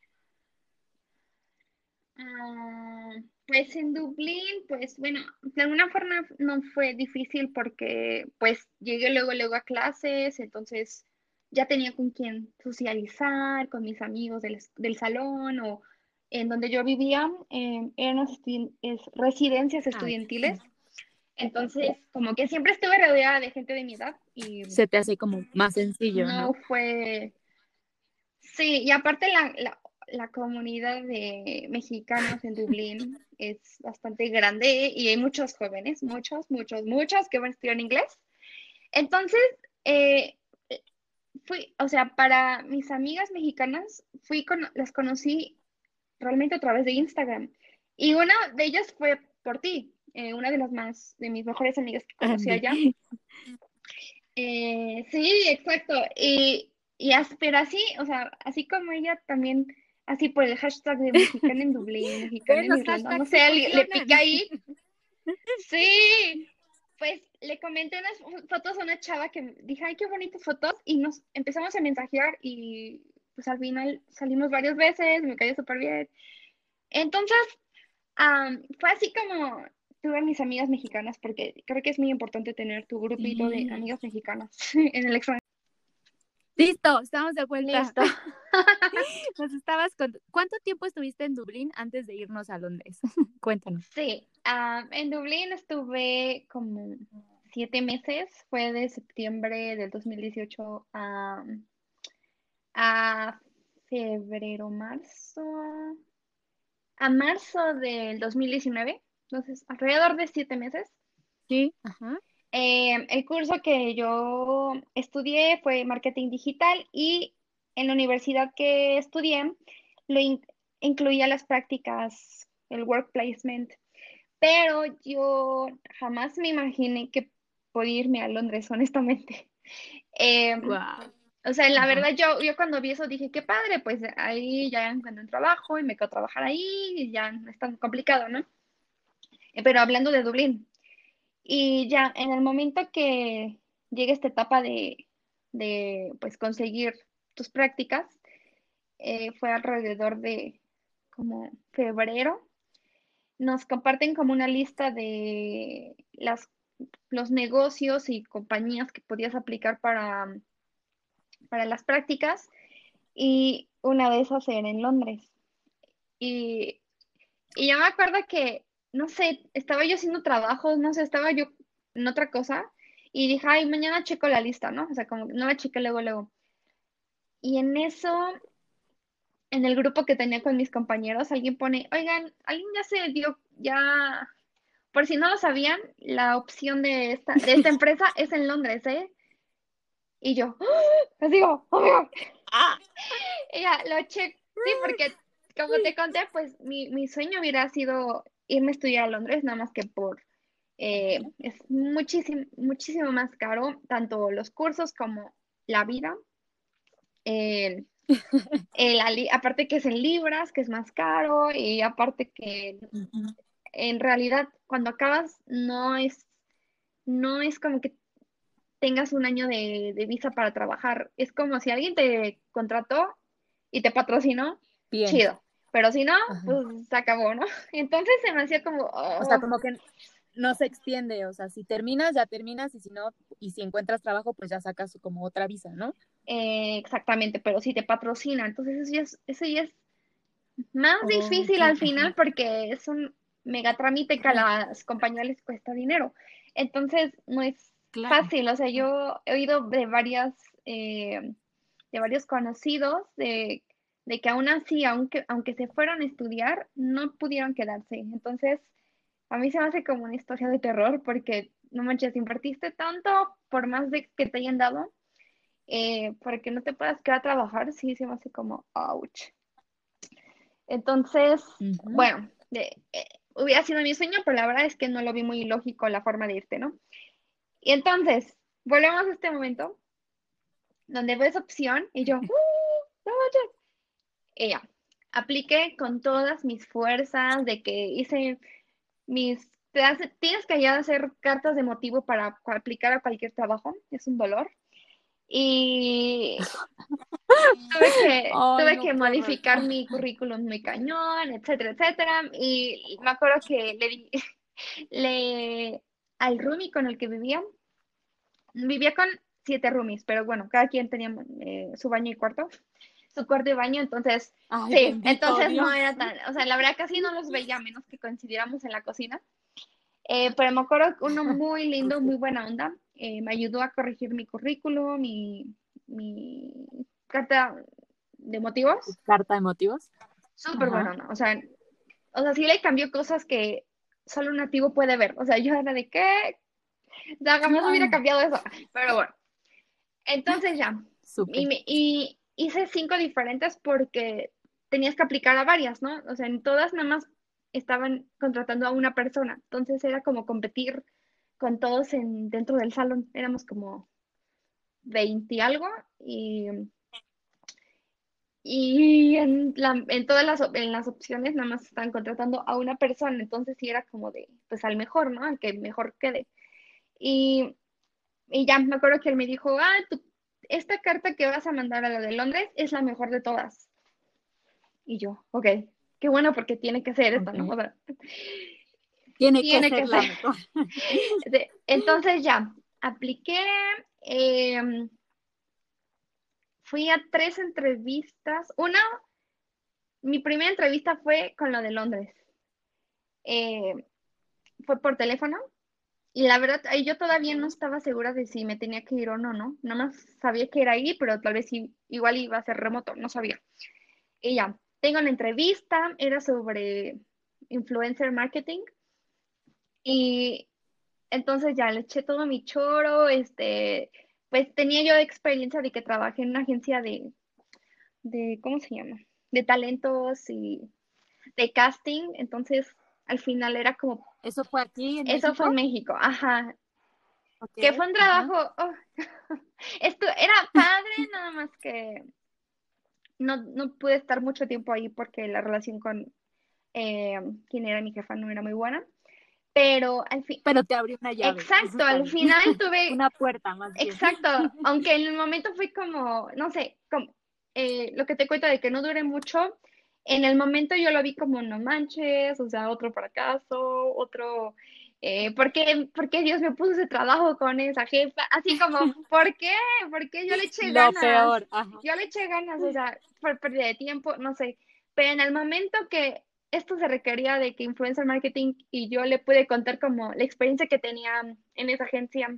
Ah, pues en Dublín, pues bueno, de alguna forma no fue difícil porque pues llegué luego, luego a clases, entonces ya tenía con quién socializar, con mis amigos del, salón o en donde yo vivía, eh, eran residencias estudiantiles. Entonces, como que siempre estuve rodeada de gente de mi edad y... Se te hace como más sencillo, ¿no? No fue, Sí, y aparte la, la, comunidad de mexicanos en Dublín es bastante grande y hay muchos jóvenes, muchos, muchos, muchos que van a estudiar inglés. Entonces, eh, fui, o sea, para mis amigas mexicanas, fui con, las conocí realmente a través de Instagram. Y una de ellas fue por ti, eh, una de las más, de mis mejores amigas que conocí allá. Eh, sí, exacto. Y y pero así, o sea, así como ella también, así por el hashtag de mexicana en Dublín, mexicana en Irlanda, no sé, le, pica ahí. Sí, pues le comenté unas fotos a una chava que dije, ay, qué bonitas fotos, y nos empezamos a mensajear y pues al final salimos varias veces, me cayó súper bien. Entonces, fue así como tuve a mis amigas mexicanas, porque creo que es muy importante tener tu grupito de amigas mexicanas en el extranjero. Listo, estamos de vuelta. Listo. Nos estabas ¿Cuánto tiempo estuviste en Dublín antes de irnos a Londres? Cuéntanos. Sí, ah, en Dublín estuve como siete meses. Fue de septiembre del 2018 a, a febrero, marzo. A marzo del 2019. Entonces, alrededor de siete meses. Sí, ajá. Eh, el curso que yo estudié fue marketing digital y en la universidad que estudié lo incluía las prácticas, el work placement, pero yo jamás me imaginé que podía irme a Londres, honestamente. Em, o sea, la verdad, yo, yo cuando vi eso dije, qué padre, pues ahí ya encuentro un trabajo y me quedo a trabajar ahí y ya no es tan complicado, ¿no? Eh, pero hablando de Dublín, y ya en el momento que llegue esta etapa de, pues conseguir tus prácticas, eh, fue alrededor de como febrero. Nos comparten como una lista de las, los negocios y compañías que podías aplicar para, para las prácticas y una de esas era en Londres. Y, y yo me acuerdo que no sé, estaba yo haciendo trabajos, no sé, estaba yo en otra cosa y dije, ay, mañana checo la lista, ¿no? O sea, como no la chequé luego, luego. Y en eso, en el grupo que tenía con mis compañeros, alguien pone, oigan, alguien ya se dio, ya, por si no lo sabían, la opción de esta, de esta empresa es en Londres, ¿eh? Y yo, les digo, oh ah. Y ya, lo checo, sí, porque como te conté, pues mi, mi sueño hubiera sido irme a estudiar a Londres, nada más que por, eh, es muchísimo, muchísimo más caro, tanto los cursos como la vida. aparte que es en libras, que es más caro, y aparte que en realidad cuando acabas no es, no es como que tengas un año de, visa para trabajar. Es como si alguien te contrató y te patrocinó, chido. Pero si no, pues se acabó, ¿no? Entonces se me hacía como... O sea, oh. como que no se extiende, o sea, si terminas, ya terminas, y si no, y si encuentras trabajo, pues ya sacas como otra visa, ¿no? Eh, exactamente, pero si te patrocina, entonces eso ya es, eso ya es más oh, difícil al final porque es un mega trámite que a las compañías les cuesta dinero. Entonces, no es fácil, o sea, yo he oído de varias, eh, de varios conocidos de, de, que aún así, aunque, aunque se fueron a estudiar, no pudieron quedarse. Entonces, a mí se me hace como una historia de terror porque, no manches, invertiste tanto por más de que te hayan dado, eh, para que no te puedas quedar a trabajar, sí, se me hace como, ouch. Entonces, bueno, eh, hubiera sido mi sueño, pero la verdad es que no lo vi muy lógico la forma de irte, ¿no? Y entonces, volvemos a este momento donde ves opción y yo, ¡Uh, y ya, apliqué con todas mis fuerzas de que hice mis, tienes que ya hacer cartas de motivo para, aplicar a cualquier trabajo, es un dolor. Y tuve que, tuve que modificar mi currículum muy cañón, etcétera, etcétera. Y me acuerdo que le di, le, al roomie con el que vivía, vivía con siete roomies, pero bueno, cada quien tenía eh, su baño y cuarto, su cuarto y baño, entonces, sí, entonces no era tan, o sea, la verdad casi no los veía, menos que coincidiéramos en la cocina. Eh, pero me acuerdo uno muy lindo, muy buena onda, eh, me ayudó a corregir mi currículum, mi, mi carta de motivos. ¿Carta de motivos? Súper bueno, o sea, o sea, sí le cambió cosas que solo un nativo puede ver. O sea, yo era de qué. O sea, jamás hubiera cambiado eso. Pero bueno. Entonces ya. Y, y, hice cinco diferentes porque tenías que aplicar a varias, ¿no? O sea, en todas nada más estaban contratando a una persona. Entonces era como competir con todos en, dentro del salón. Éramos como 20 y algo. Y y en, en todas las, en las opciones nada más están contratando a una persona, entonces sí era como de, pues al mejor, ¿no? Al que mejor quede. Y, y ya me acuerdo que él me dijo, ah, esta carta que vas a mandar a la de Londres es la mejor de todas. Y yo, ok, qué bueno porque tiene que ser esta, ¿no? tiene, que, ser, la mejor. entonces ya, apliqué. Eh, fui a tres entrevistas. Una, mi primera entrevista fue con lo de Londres. Eh, fue por teléfono. Y la verdad, yo todavía no estaba segura de si me tenía que ir o no, ¿no? Nada más sabía que era ahí, pero tal vez igual iba a ser remoto, no sabía. Y ya, tengo la entrevista, era sobre influencer marketing. Y entonces ya le eché todo mi choro, este, pues tenía yo experiencia de que trabajé en una agencia de, de, ¿cómo se llama? De talentos y de casting, entonces al final era como... ¿Eso fue aquí? En eso fue en México, ajá. que fue un trabajo, oh, esto era padre, nada más que no, no pude estar mucho tiempo ahí porque la relación con eh, quien era mi jefa no era muy buena pero al fin. Pero te abrió una llave. Exacto, al final tuve. una puerta más. Bien. Exacto, aunque en el momento fue como, no sé, como eh, lo que te cuento de que no dure mucho, en el momento yo lo vi como no manches, o sea, otro fracaso, otro. Eh, ¿por, qué, ¿por, qué, Dios me puso ese trabajo con esa jefa? Así como, ¿por qué? ¿Por qué yo le eché ganas? Peor. Yo le eché ganas, o sea, por pérdida de tiempo, no sé. Pero en el momento que esto se requería de que influencer marketing y yo le pude contar como la experiencia que tenía en esa agencia.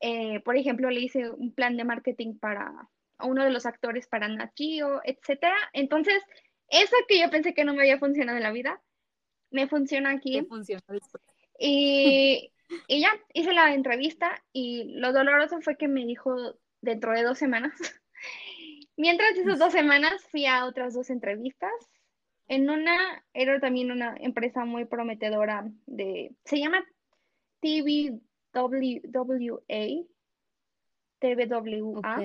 Eh, por ejemplo, le hice un plan de marketing para uno de los actores para Nachio, etcétera. Entonces, eso que yo pensé que no me había funcionado en la vida, me funciona aquí. Y, y ya, hice la entrevista y lo doloroso fue que me dijo dentro de dos semanas. Mientras esas dos semanas fui a otras dos entrevistas en una, era también una empresa muy prometedora de, se llama TVWA, TVWA.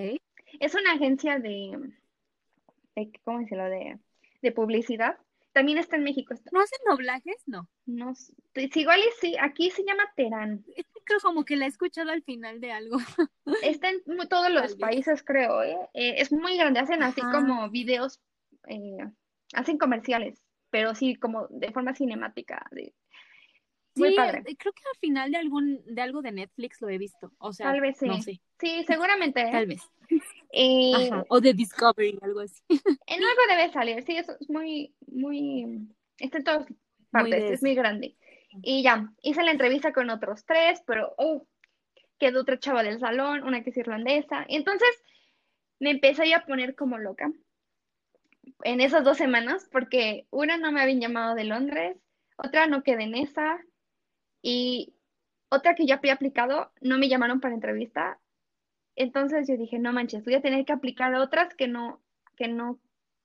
Es una agencia de, de ¿cómo se lo de, de publicidad también está en México. ¿No hacen doblajes? No. No, pues, igual y sí, aquí se llama Terán. Creo como que la he escuchado al final de algo. Está en todos los países, creo. ¿eh? ¿eh? es muy grande, hacen así como videos, eh, hacen comerciales, pero sí como de forma cinemática. Muy padre. Eh, creo que al final de algún de algo de Netflix lo he visto. O sea, tal vez sí. No sé. Sí, seguramente. tal vez. O de Discovery, algo así. En algo debe salir, sí, eso es muy, muy, está en todas partes, es muy grande. Y ya, hice la entrevista con otros tres, pero oh, quedó otra chava del salón, una que es irlandesa. Y entonces me empecé a poner como loca en esas dos semanas, porque una no me habían llamado de Londres, otra no quedé en esa, y otra que ya había aplicado, no me llamaron para entrevista. Entonces yo dije, no manches, voy a tener que aplicar otras que no, que no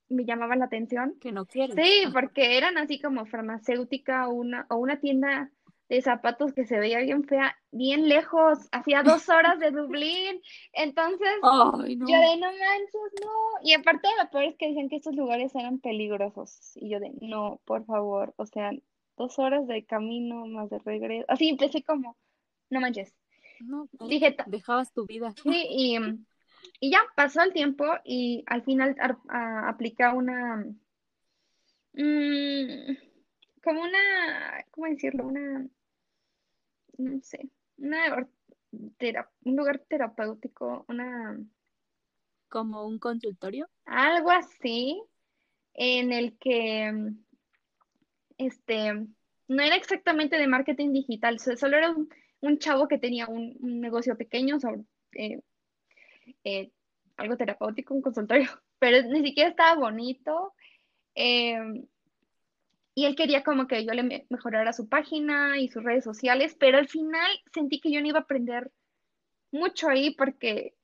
me llamaban la atención. Que no quieren. Sí, porque eran así como farmacéutica una, o una tienda de zapatos que se veía bien fea, bien lejos, hacía dos horas de Dublín. Entonces, yo de no manches, no. Y aparte lo peor es que decían que estos lugares eran peligrosos. Y yo de no, por favor, o sea, dos horas de camino más de regreso. Así empecé como, no manches. No, Dije, dejabas tu vida. Sí, y y ya pasó el tiempo y al final aplica una, mm, como una, ¿cómo decirlo? Una, no sé, una, un lugar terapéutico, una... Como un consultorio. Algo así, en el que, este, no era exactamente de marketing digital, solo era un, chavo que tenía un, negocio pequeño sobre, eh, eh, algo terapéutico, un consultorio, pero ni siquiera estaba bonito. Em, y él quería como que yo le mejorara su página y sus redes sociales, pero al final sentí que yo no iba a aprender mucho ahí porque,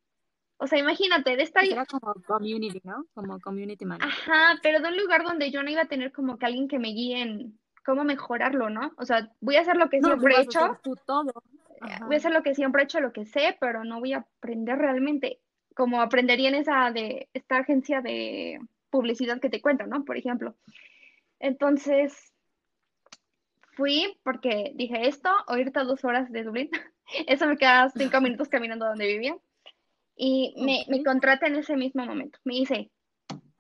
o sea, imagínate, de esta... Era como community, ¿no? Como community manager. Ajá, pero de un lugar donde yo no iba a tener como que alguien que me guíe en cómo mejorarlo, ¿no? O sea, voy a hacer lo que siempre he hecho. todo. Voy a hacer lo que siempre he hecho, lo que sé, pero no voy a aprender realmente como aprendería en esa de esta agencia de publicidad que te cuento, ¿no? Por ejemplo. Entonces, fui porque dije esto, o irte a dos horas de Dublín. Eso me queda cinco minutos caminando donde vivía. Y me, me contrata en ese mismo momento. Me dice,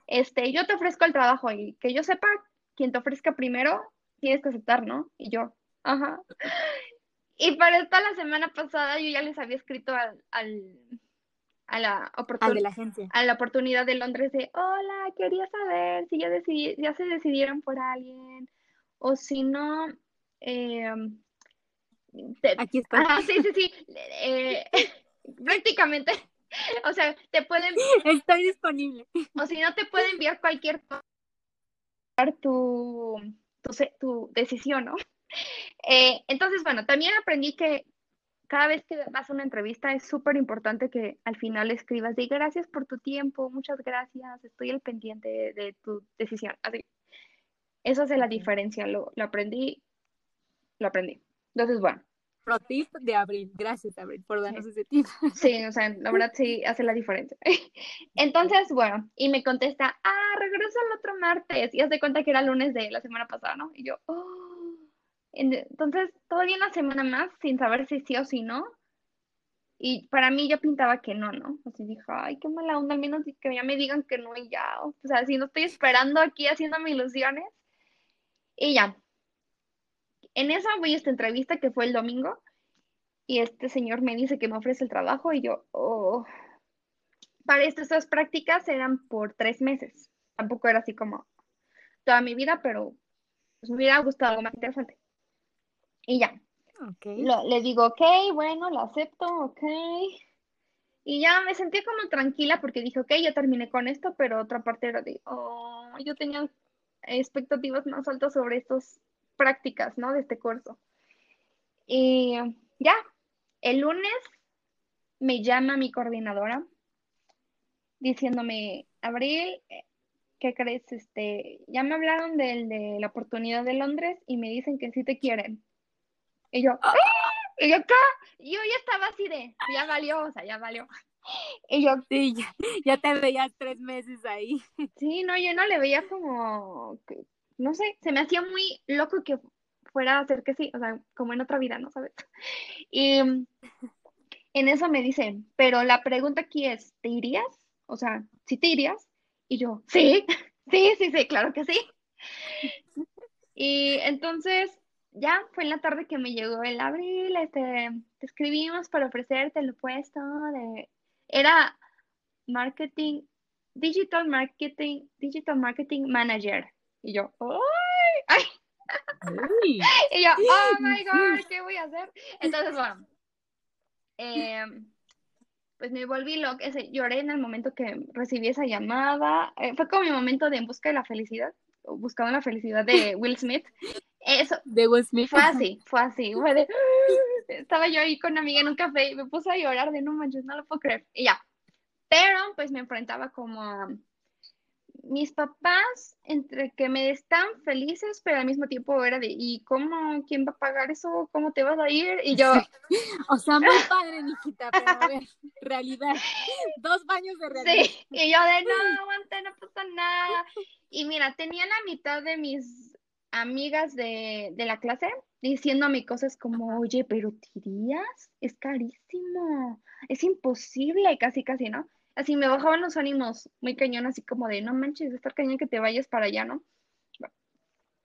este, yo te ofrezco el trabajo y que yo sepa, quien te ofrezca primero, tienes que aceptar, ¿no? Y yo, ajá. Y para esta la semana pasada yo ya les había escrito al, a la, oportunidad la agencia. a la oportunidad de Londres de, hola, quería saber si ya, ya se decidieron por alguien o si no... Eh, Aquí está. sí, sí, sí. Eh, prácticamente. O sea, te pueden... Estoy disponible. O si no, te puede enviar cualquier tu, tu, tu decisión, ¿no? Eh, entonces, bueno, también aprendí que cada vez que vas a una entrevista es súper importante que al final escribas de gracias por tu tiempo, muchas gracias, estoy al pendiente de, tu decisión. Así, eso hace la diferencia, lo, lo, aprendí, lo aprendí. Entonces, bueno. Pro tip de Abril, gracias Abril por darnos ese tip. Sí, o sea, la verdad sí hace la diferencia. Entonces, bueno, y me contesta, ah, regreso el otro martes, y hace cuenta que era lunes de la semana pasada, ¿no? Y yo, oh entonces, todavía una semana más sin saber si sí o si no. Y para mí yo pintaba que no, ¿no? Así dije, ay, qué mala onda, al menos que ya me digan que no y ya. O sea, si no estoy esperando aquí haciéndome ilusiones. Y ya. En esa voy a esta entrevista que fue el domingo. Y este señor me dice que me ofrece el trabajo y yo, oh. Para esto, esas prácticas eran por tres meses. Tampoco era así como toda mi vida, pero pues, me hubiera gustado algo más interesante. Y ya. le digo, ok, bueno, lo acepto, ok. Y ya me sentí como tranquila porque dije, ok, ya terminé con esto, pero otra parte era de, oh, yo tenía expectativas más altas sobre estas prácticas, ¿no? De este curso. Y ya, el lunes me llama mi coordinadora diciéndome, Abril, ¿qué crees? Este, ya me hablaron del, de la oportunidad de Londres y me dicen que sí te quieren. Y yo, ¡Ah! y yo, ¿qué? yo ya estaba así de, ya valió, o sea, ya valió. Y yo, sí, ya, te veías tres meses ahí. Sí, no, yo no le veía como, no sé, se me hacía muy loco que fuera a hacer que sí, o sea, como en otra vida, ¿no sabes? Y en eso me dicen, pero la pregunta aquí es, ¿te irías? O sea, ¿sí te irías? Y yo, sí, sí, sí, sí, claro que sí. Y entonces ya fue en la tarde que me llegó el abril, este, te escribimos para ofrecerte el puesto de, era marketing, digital marketing, digital marketing manager. Y yo, ¡ay! ¡ay! y yo, oh my god, ¿qué voy a hacer? Entonces, bueno, em, pues me volví loca, lloré en el momento que recibí esa llamada, eh, fue como mi momento de en busca de la felicidad, buscando la felicidad de Will Smith. Eso. De Will Smith. Fue así, fue así. Fue de, estaba yo ahí con una amiga en un café y me puse a llorar de no manches, no lo puedo creer. Y ya. Pero pues me enfrentaba como a mis papás, entre que me están felices, pero al mismo tiempo era de, ¿y cómo? ¿Quién va a pagar eso? ¿Cómo te vas a ir? Y yo... o sea, muy padre, Nikita, pero a ver, realidad. Dos baños de realidad. Sí, y yo de, no, aguante, no pasa nada. Y mira, tenía la mitad de mis amigas de, de la clase diciéndome cosas como, oye, pero ¿te irías? Es carísimo, es imposible, casi, casi, ¿no? Así me bajaban los ánimos muy cañón, así como de, no manches, estar cañón que te vayas para allá, ¿no?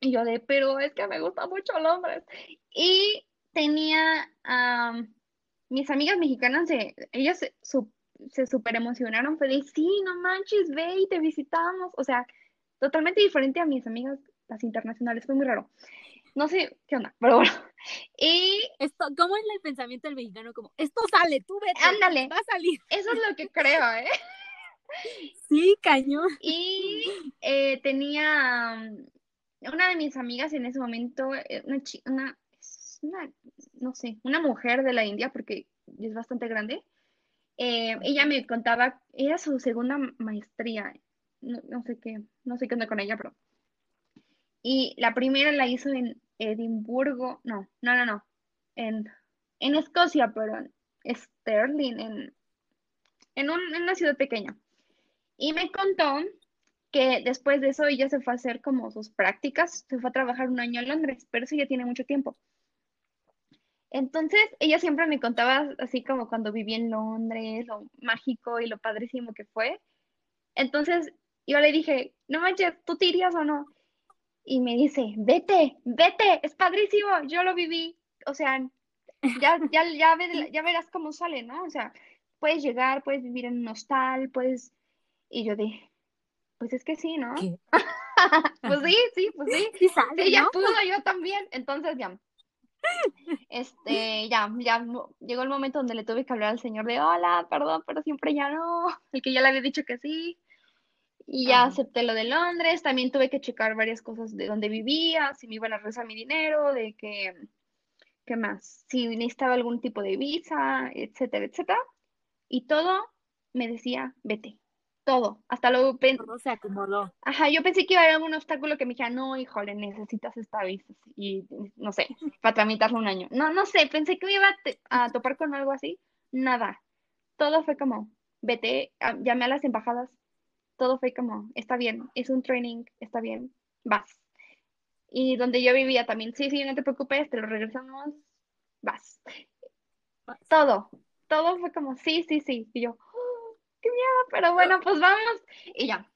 Y yo de, pero es que me gusta mucho Londres. Y tenía, mis amigas mexicanas, ellas se, se super emocionaron, fue de, sí, no manches, ve y te visitamos. O sea, totalmente diferente a mis amigas, las internacionales, fue muy raro. No sé qué onda, pero bueno. Y. Esto, ¿Cómo es el pensamiento del mexicano? Como, esto sale, tú vete. Ándale. Va a salir. Eso es lo que creo, ¿eh? Sí, cañón. Y eh, tenía um, una de mis amigas en ese momento, eh, una, una, una, no sé, una mujer de la India, porque es bastante grande. Eh, ella me contaba, era su segunda maestría, no, no, sé qué, no sé qué onda con ella, pero. Y la primera la hizo en Edimburgo, no, no, no, no, en, en Escocia, pero en Sterling, en, en, una ciudad pequeña. Y me contó que después de eso ella se fue a hacer como sus prácticas, se fue a trabajar un año en Londres, pero eso ya tiene mucho tiempo. Entonces, ella siempre me contaba así como cuando viví en Londres, lo mágico y lo padrísimo que fue. Entonces, yo le dije, no manches, ¿tú te o no? Y me dice, vete, vete, es padrísimo, yo lo viví, o sea, ya, ya, ya, ya verás cómo sale, ¿no? O sea, puedes llegar, puedes vivir en un hostal, puedes, y yo dije, pues es que sí, ¿no? pues sí, sí, pues sí. Sí, sale, sí ya pudo, yo también, entonces ya. Este, ya, ya llegó el momento donde le tuve que hablar al señor de hola, perdón, pero siempre ya no, el que ya le había dicho que sí. Y ya acepté lo de Londres, también tuve que checar varias cosas de dónde vivía, si me iban a regresar mi dinero, de que, ¿qué más? Si necesitaba algún tipo de visa, etcétera, etcétera. Y todo me decía, vete, todo, hasta luego. Todo se acomodó. Ajá, yo pensé que iba a haber algún obstáculo que me dijera, no, híjole, necesitas esta visa y, no sé, para tramitarlo un año. No, no sé, pensé que me iba a, a topar con algo así, nada. Todo fue como, vete, llamé a las embajadas, todo fue como, está bien, es un training, está bien, vas. Y donde yo vivía también, sí, sí, no te preocupes, te lo regresamos, vas. Todo, todo fue como, sí, sí, sí. Y yo, oh, qué miedo, pero bueno, pues vamos. Y ya.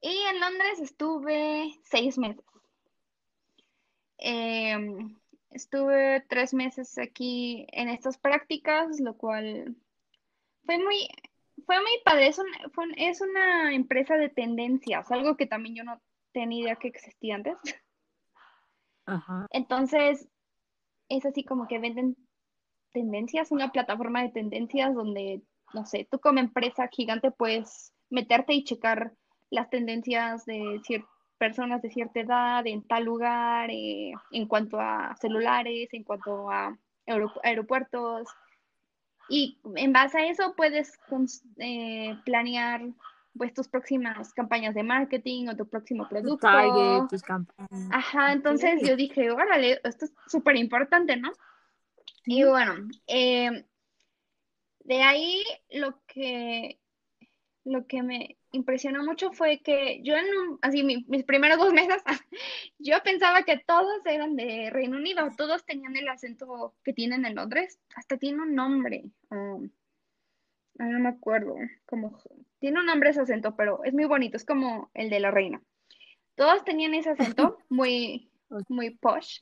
Y en Londres estuve seis meses. Em, estuve tres meses aquí en estas prácticas, lo cual fue muy, fue muy padre, es, es una empresa de tendencias, algo que también yo no tenía idea que existía antes. Ajá. Entonces, es así como que venden tendencias, una plataforma de tendencias donde, no sé, tú como empresa gigante puedes meterte y checar las tendencias de personas de cierta edad en tal lugar, eh, en cuanto a celulares, en cuanto a aeropuertos, y en base a eso puedes eh, planear pues tus próximas campañas de marketing o tu próximo producto. tus campañas. Ajá, entonces yo dije, órale, esto es súper importante, ¿no? Y bueno, em, de ahí lo que, lo que me, impresionó mucho fue que yo en un, así mis primeros dos meses, yo pensaba que todos eran de Reino Unido, todos tenían el acento que tienen en Londres, hasta tiene un nombre, um, no me acuerdo, como, tiene un nombre ese acento, pero es muy bonito, es como el de la reina. Todos tenían ese acento muy, muy posh,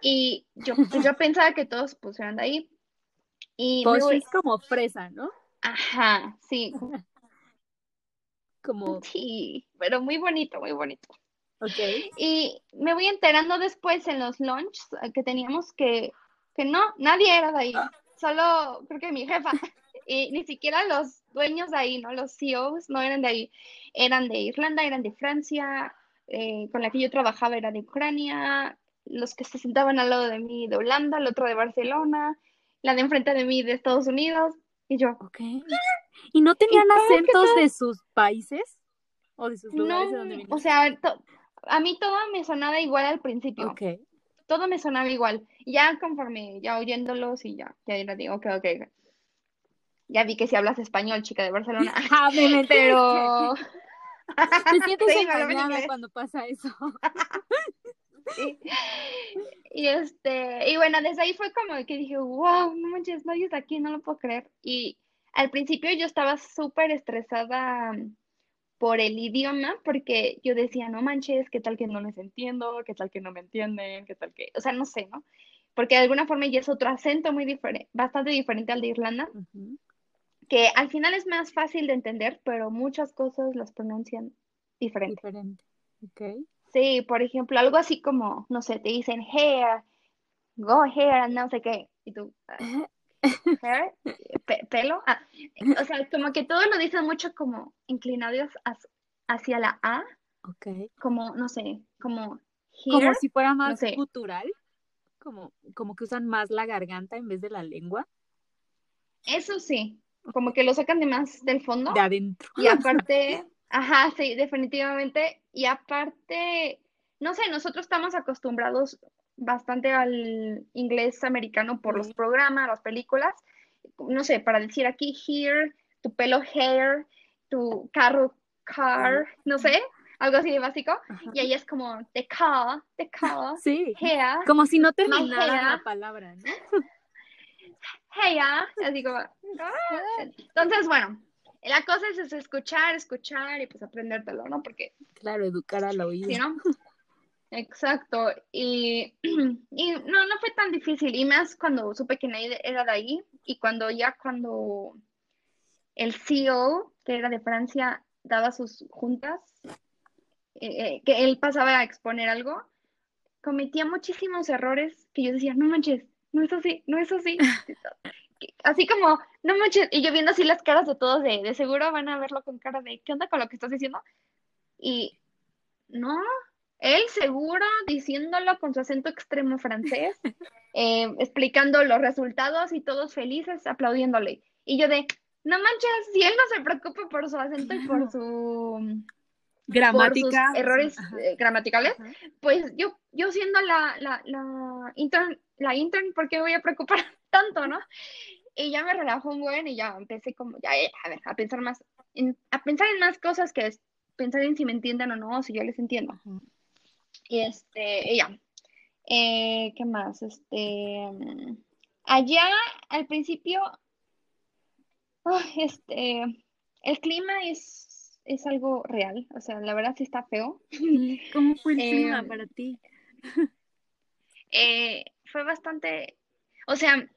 y yo, pues, yo pensaba que todos pues eran de ahí. Y posh es como fresa, ¿no? Ajá, sí. como... Sí, pero muy bonito, muy bonito. Ok. Y me voy enterando después en los lunch que teníamos que, que no, nadie era de ahí. Solo creo que mi jefa. Y ni siquiera los dueños de ahí, ¿no? Los CEOs no eran de ahí. Eran de Irlanda, eran de Francia, eh, con la que yo trabajaba era de Ucrania, los que se sentaban al lado de mí de Holanda, el otro de Barcelona, la de enfrente de mí de Estados Unidos. Y yo, ok. ¿Y no tenían acentos de sus países? ¿O de sus lugares no, donde O sea, a mí todo me sonaba igual al principio. Ok. Todo me sonaba igual. Ya conforme, ya oyéndolos y ya, ya era digo, ok, ok. Ya vi que si hablas español, chica de Barcelona. Ah, me pero... Te sientes sí, engañada cuando pasa eso. sí. Y este, y bueno, desde ahí fue como que dije, wow, no manches, nadie está aquí, no lo puedo creer. Y al principio yo estaba súper estresada por el idioma, porque yo decía, no manches, qué tal que no les entiendo, qué tal que no me entienden, qué tal que, o sea, no sé, ¿no? Porque de alguna forma ya es otro acento muy diferente, bastante diferente al de Irlanda, que al final es más fácil de entender, pero muchas cosas las pronuncian diferente. Diferente, ok. Sí, por ejemplo, algo así como, no sé, te dicen hair, go hair, no sé qué, y tú, hair, pelo, ah, o sea, como que todo lo dicen mucho como inclinados hacia la A, okay. como, no sé, como como si fuera más cultural, como, como que usan más la garganta en vez de la lengua. Eso sí, como que lo sacan de más del fondo. De adentro. Y aparte, ajá, sí, definitivamente, y aparte, no sé, nosotros estamos acostumbrados bastante al inglés americano por los programas, las películas. No sé, para decir aquí here, tu pelo hair, tu carro car, no sé, algo así de básico. Y ahí es como the car, the car, sí. hair. Como si no terminara la palabra, ¿no? Hair, así como. Ah". Entonces, bueno, la cosa es, escuchar, escuchar y pues aprendértelo, ¿no? Porque. Claro, educar al oído. ¿sí, no? Exacto, y, y, no, no fue tan difícil, y más cuando supe que nadie era de ahí, y cuando ya cuando el CEO, que era de Francia, daba sus juntas, eh, eh, que él pasaba a exponer algo, cometía muchísimos errores que yo decía, no manches, no es así, no es así. así como, no manches, y yo viendo así las caras de todos, de, de seguro van a verlo con cara de, ¿qué onda con lo que estás diciendo? Y no, él seguro diciéndolo con su acento extremo francés, eh, explicando los resultados y todos felices aplaudiéndole. Y yo de, no manches, si él no se preocupa por su acento y por su gramática, errores eh, gramaticales, pues yo, yo siendo la, la, la intern, la intern, ¿por qué me voy a preocupar tanto, no? Y ya me relajó un buen y ya empecé como, ya, a ver, a pensar más, a pensar en más cosas que es pensar en si me entienden o no, si yo les entiendo. Y este, ya. Eh, ¿Qué más? Este, allá al principio, este, el clima es, es algo real, o sea, la verdad sí está feo. ¿Cómo fue el clima em, para ti? Eh, fue bastante, o sea,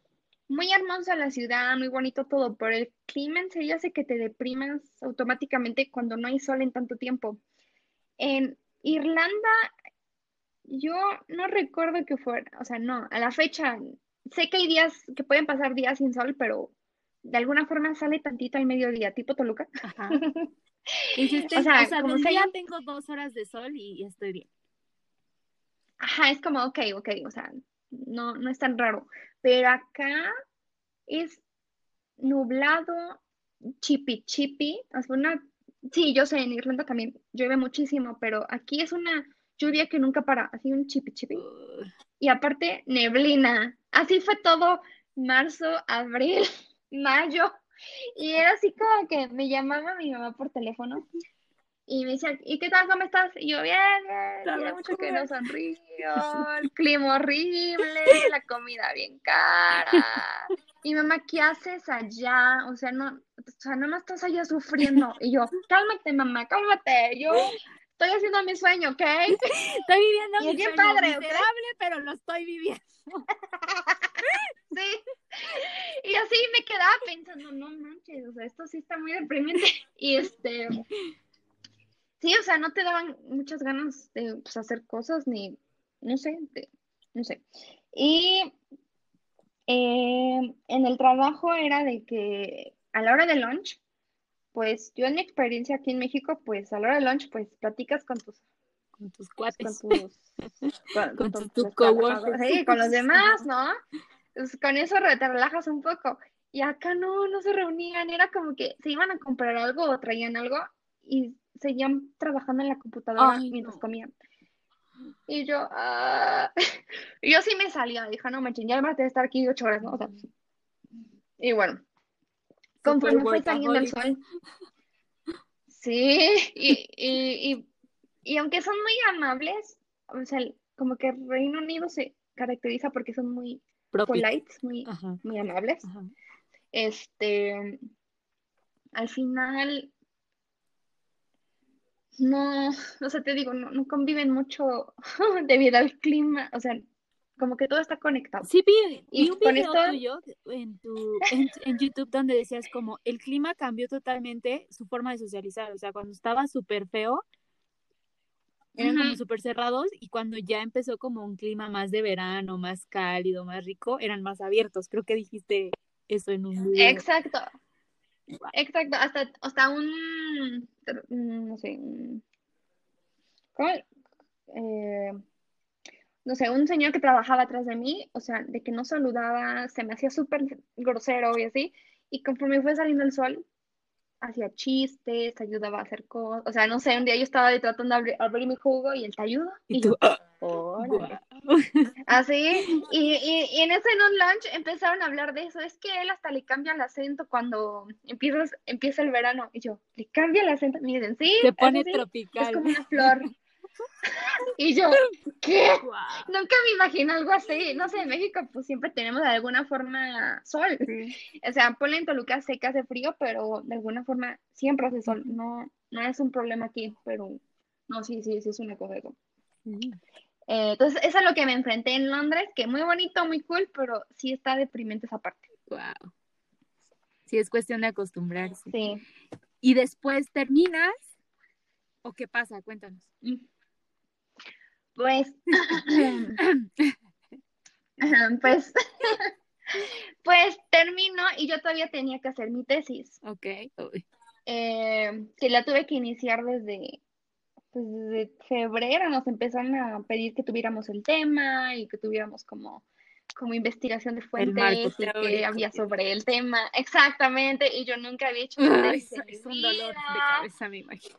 muy hermosa la ciudad, muy bonito todo, pero el clima en serio hace que te deprimas automáticamente cuando no hay sol en tanto tiempo. En Irlanda yo no recuerdo que fuera, o sea, no, a la fecha, sé que hay días que pueden pasar días sin sol, pero de alguna forma sale tantito al mediodía, tipo Toluca. Ajá. o sea, como día tengo dos horas de sol y, estoy bien. Ajá, es como, ok, ok, o sea, no, no es tan raro. Pero acá es nublado, chipi chipi, una, sí, yo sé, en Irlanda también llueve muchísimo, pero aquí es una lluvia que nunca para, así un chipi chipi. Y aparte, neblina. Así fue todo marzo, abril, mayo. Y era así como que me llamaba mi mamá por teléfono y me decía, ¿y qué tal? ¿Cómo estás? Y yo, bien, bien, tiene mucho que no sonrío, el clima horrible, la comida bien cara. Y mamá, ¿qué haces allá? O sea, no, o sea, no estás allá sufriendo. Y yo, cálmate, mamá, cálmate. Yo estoy haciendo mi sueño, ¿ok? Estoy viviendo Y mi sueño padre, miserable, pero lo estoy viviendo. Sí. Y así me quedaba pensando, no manches, o sea, esto sí está muy deprimente. Y este, sí, o sea, no te daban muchas ganas de pues, hacer cosas, ni, no sé, de- no sé. Y eh, en el trabajo era de que a la hora de lunch, pues yo en mi experiencia aquí en México, pues a la hora de lunch, pues platicas con tus Con tus con cuates. tus, con, Con con tus tus coworkers. sí, con los demás, ¿no? Pues, con eso te relajas un poco. Y acá no, no se reunían, era como que se iban a comprar algo o traían algo y seguían trabajando en la computadora Ay, mientras no. comían. Y yo, ah, y yo sí me salía, dije, no manches, ya me voy a estar aquí ocho horas, ¿no? O sea, y bueno, conforme fue saliendo el sol, sí, y, y, y, y aunque son muy amables, o sea, como que Reino Unido se caracteriza porque son muy Propio. polites, muy, Ajá, muy amables. ajá. Este, al final, no, o sea, te digo, no, no conviven mucho debido al clima, o sea, como que todo está conectado. Sí, vi, Y un con video esto- tuyo en, tu, en, en YouTube donde decías como el clima cambió totalmente su forma de socializar. O sea, cuando estaba súper feo, eran como súper cerrados y cuando ya empezó como un clima más de verano, más cálido, más rico, eran más abiertos. Creo que dijiste eso en un video. Exacto. Exacto, hasta, hasta un, mm, no sé. Eh, no sé, un señor que trabajaba atrás de mí, o sea, de que no saludaba, se me hacía súper grosero y así, y conforme fue saliendo el sol, hacía chistes, ayudaba a hacer cosas, o sea, no sé, un día yo estaba ahí tratando de abrir, abrir mi jugo y él te ayuda, Y y tú, yo, ¡ah! órale. guau. Así, y, y, y en ese en un lunch empezaron a hablar de eso. Es que él hasta le cambia el acento cuando empieza, empieza el verano. Y yo, ¿le cambia el acento? Me dicen, sí, Se pone así, es tropical. como una flor. Y yo, ¿qué? Nunca me imagino algo así. No sé, en México pues siempre tenemos de alguna forma sol. O sea, ponle en Toluca que hace frío, pero de alguna forma siempre hace sol. No, no es un problema aquí, pero no, sí, sí, sí es una cosa. Sí. Eh, entonces, eso es lo que me enfrenté en Londres, que muy bonito, muy cool, pero sí está deprimente esa parte. Wow. Sí, es cuestión de acostumbrarse. Sí. ¿Y después terminas? ¿O qué pasa? Cuéntanos. Pues, pues, pues termino y yo todavía tenía que hacer mi tesis, Ok. Eh, que la tuve que iniciar desde, pues, desde febrero. Nos empezaron a pedir que tuviéramos el tema y que tuviéramos como, como investigación de fuentes y que había sobre el tema. Exactamente, y yo nunca había hecho una Ay, es, un dolor de cabeza, me imagino.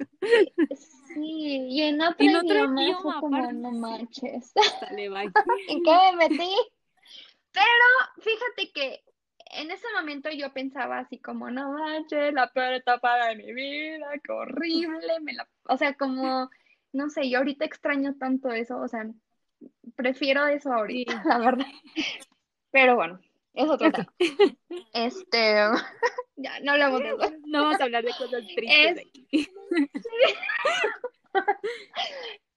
Sí, y en otro en otro idioma idioma, fue como, aparte, no manches, Dale, bye. ¿en qué me metí? Pero fíjate que en ese momento yo pensaba así como, no manches, la peor etapa de mi vida, qué horrible, me la... o sea, como, no sé, yo ahorita extraño tanto eso, o sea, prefiero eso ahorita, Sí. la verdad. Pero bueno, es otro tema. Este, ya, no hablamos de eso. No vamos a hablar de cosas tristes Es- aquí.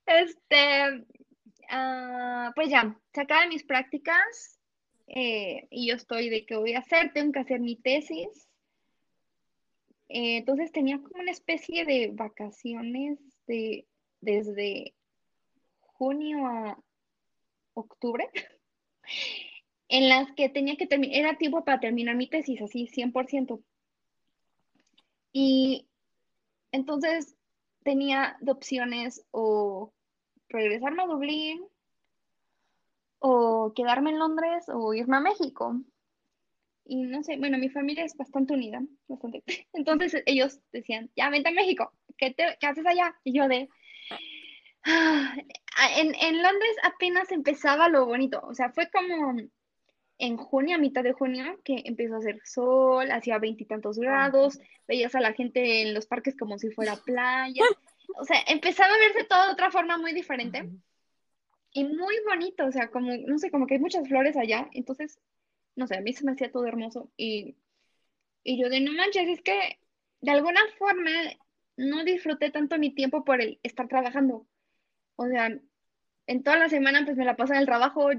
Este, ah, pues ya, se acaban mis prácticas eh, y yo estoy de qué voy a hacer, tengo que hacer mi tesis. Eh, entonces tenía como una especie de vacaciones de, desde junio a octubre, en las que tenía que terminar, era tiempo para terminar mi tesis, así 100%. Y entonces tenía de opciones o regresarme a Dublín o quedarme en Londres o irme a México. Y no sé, bueno, mi familia es bastante unida, bastante. Entonces ellos decían, ya vente a México, ¿qué, te- qué haces allá? Y yo de, "Ah, en, en Londres apenas empezaba lo bonito, o sea, fue como en junio, a mitad de junio, que empezó a hacer sol, hacía veintitantos grados, veías a la gente en los parques como si fuera playa. O sea, empezaba a verse todo de otra forma muy diferente y muy bonito, o sea, como, no sé, como que hay muchas flores allá, entonces, no sé, a mí se me hacía todo hermoso y, y yo de no manches, es que de alguna forma no disfruté tanto mi tiempo por el estar trabajando. O sea, en toda la semana pues me la pasaba en el trabajo,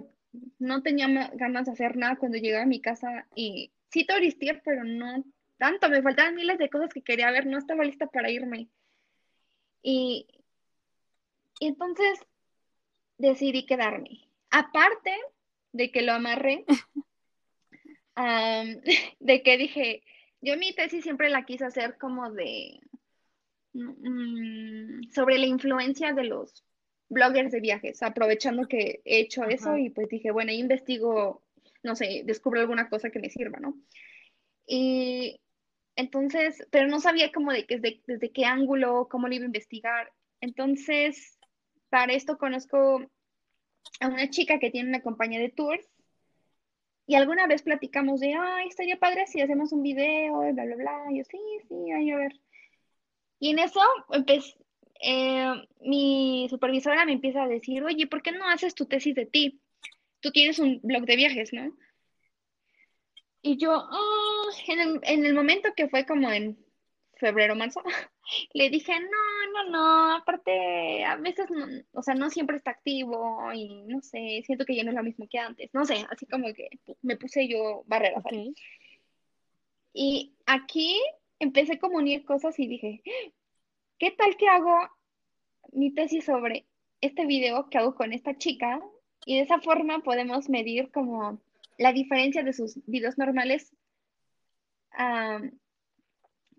no tenía ganas de hacer nada cuando llegaba a mi casa y sí turistear, pero no tanto, me faltaban miles de cosas que quería ver, no estaba lista para irme. Y, entonces decidí quedarme. Aparte de que lo amarré, de que dije, yo mi tesis siempre la quise hacer como de mm, sobre la influencia de los bloggers de viajes, aprovechando que he hecho eso y pues dije, bueno, investigo, no sé, descubro alguna cosa que me sirva, ¿no? Y entonces, pero no sabía cómo de, desde, desde qué ángulo, cómo lo iba a investigar. Entonces, para esto conozco a una chica que tiene una compañía de tours y alguna vez platicamos de, ay, estaría padre si hacemos un video, bla, bla, bla. Y yo, sí, sí, ay, a ver. Y en eso empecé, eh, mi supervisora me empieza a decir, oye, ¿por qué no haces tu tesis de ti? Tú tienes un blog de viajes, ¿no? Y yo, oh, en, el, en el momento que fue como en febrero, marzo, le dije, no, no, no, aparte, a veces, no, o sea, no siempre está activo y no sé, siento que ya no es lo mismo que antes, no sé, así como que me puse yo barreras. Y aquí empecé a unir cosas y dije, ¿qué tal que hago mi tesis sobre este video que hago con esta chica? Y de esa forma podemos medir como la diferencia de sus videos normales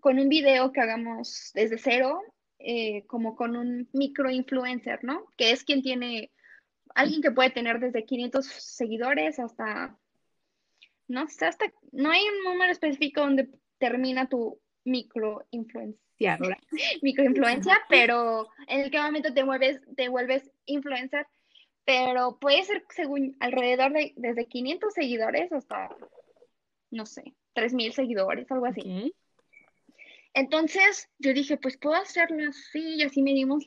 con un video que hagamos desde cero, eh, como con un micro influencer, ¿no? Que es quien tiene, alguien que puede tener desde 500 seguidores hasta, no sé, hasta, no hay un número específico donde termina tu micro influencia, micro influencia, pero en el que momento te vuelves, te vuelves influencer, pero puede ser según alrededor de desde 500 seguidores hasta, no sé, 3000 seguidores, algo así. Entonces yo dije, pues puedo hacerlo así y así medimos